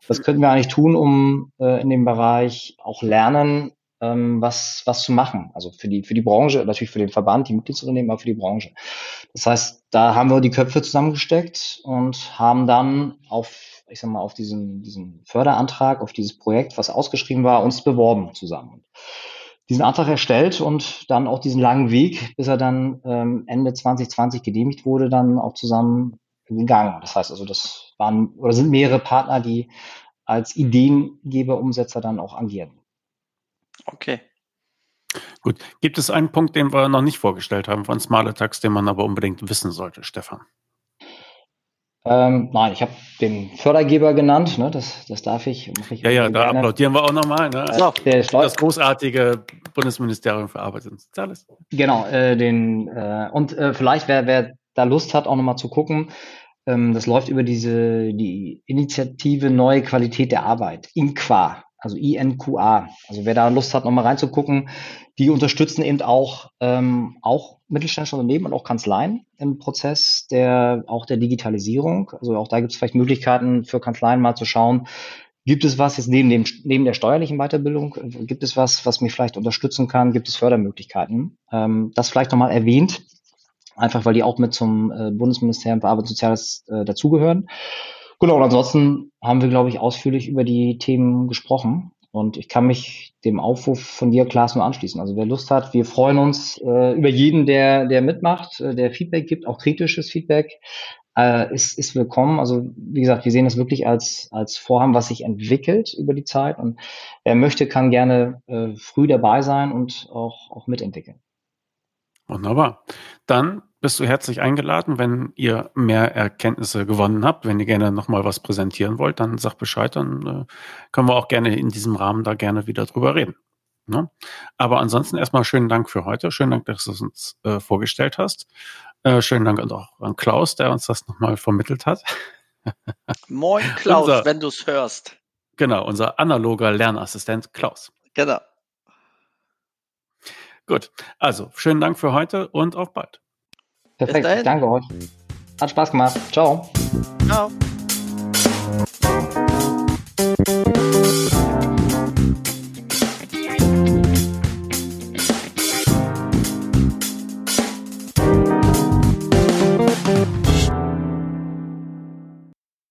was könnten wir eigentlich tun, um äh, in dem Bereich auch Lernen ähm, was, was zu machen. Also für die, für die Branche, natürlich für den Verband, die Mitgliedsunternehmen, aber für die Branche. Das heißt, da haben wir die Köpfe zusammengesteckt und haben dann auf, ich sag mal, auf diesen, diesen Förderantrag, auf dieses Projekt, was ausgeschrieben war, uns beworben zusammen diesen Antrag erstellt und dann auch diesen langen Weg, bis er dann ähm, Ende 2020 genehmigt wurde, dann auch zusammen gegangen. Das heißt also, das waren oder sind mehrere Partner, die als Ideengeber, Umsetzer dann auch agieren. Okay. Gut. Gibt es einen Punkt, den wir noch nicht vorgestellt haben von Smart Attacks, den man aber unbedingt wissen sollte, Stefan? Ähm, nein, ich habe den Fördergeber genannt, ne? das, das darf ich. ich ja, ja, da gerne. applaudieren wir auch nochmal. Ne? So. Das großartige Bundesministerium für Arbeit und Soziales. Genau, äh, den, äh, und äh, vielleicht, wer, wer da Lust hat, auch nochmal zu gucken, ähm, das läuft über diese die Initiative Neue Qualität der Arbeit, INQA, also INQA. Also wer da Lust hat, nochmal reinzugucken, die unterstützen eben auch, ähm, auch mittelständische Unternehmen und auch Kanzleien im Prozess der auch der Digitalisierung. Also auch da gibt es vielleicht Möglichkeiten für Kanzleien mal zu schauen, Gibt es was jetzt neben dem, neben der steuerlichen Weiterbildung? Gibt es was, was mich vielleicht unterstützen kann? Gibt es Fördermöglichkeiten? Ähm, das vielleicht nochmal erwähnt, einfach weil die auch mit zum äh, Bundesministerium für Arbeit und Soziales äh, dazugehören. Genau, und ansonsten haben wir, glaube ich, ausführlich über die Themen gesprochen. Und ich kann mich dem Aufruf von dir, Klaas, nur anschließen. Also wer Lust hat, wir freuen uns äh, über jeden, der, der mitmacht, äh, der Feedback gibt, auch kritisches Feedback, äh, ist, ist willkommen. Also wie gesagt, wir sehen das wirklich als, als Vorhaben, was sich entwickelt über die Zeit. Und wer möchte, kann gerne äh, früh dabei sein und auch, auch mitentwickeln. Wunderbar. Dann bist du herzlich eingeladen. Wenn ihr mehr Erkenntnisse gewonnen habt, wenn ihr gerne nochmal was präsentieren wollt, dann sagt Bescheid, dann äh, können wir auch gerne in diesem Rahmen da gerne wieder drüber reden. Ne? Aber ansonsten erstmal schönen Dank für heute. Schönen Dank, dass du es uns äh, vorgestellt hast. Äh, schönen Dank auch an Klaus, der uns das nochmal vermittelt hat. Moin Klaus, unser, wenn du es hörst. Genau, unser analoger Lernassistent Klaus. Genau. Gut, also schönen Dank für heute und auf bald. Perfekt, danke euch. Hat Spaß gemacht. Ciao. Ciao.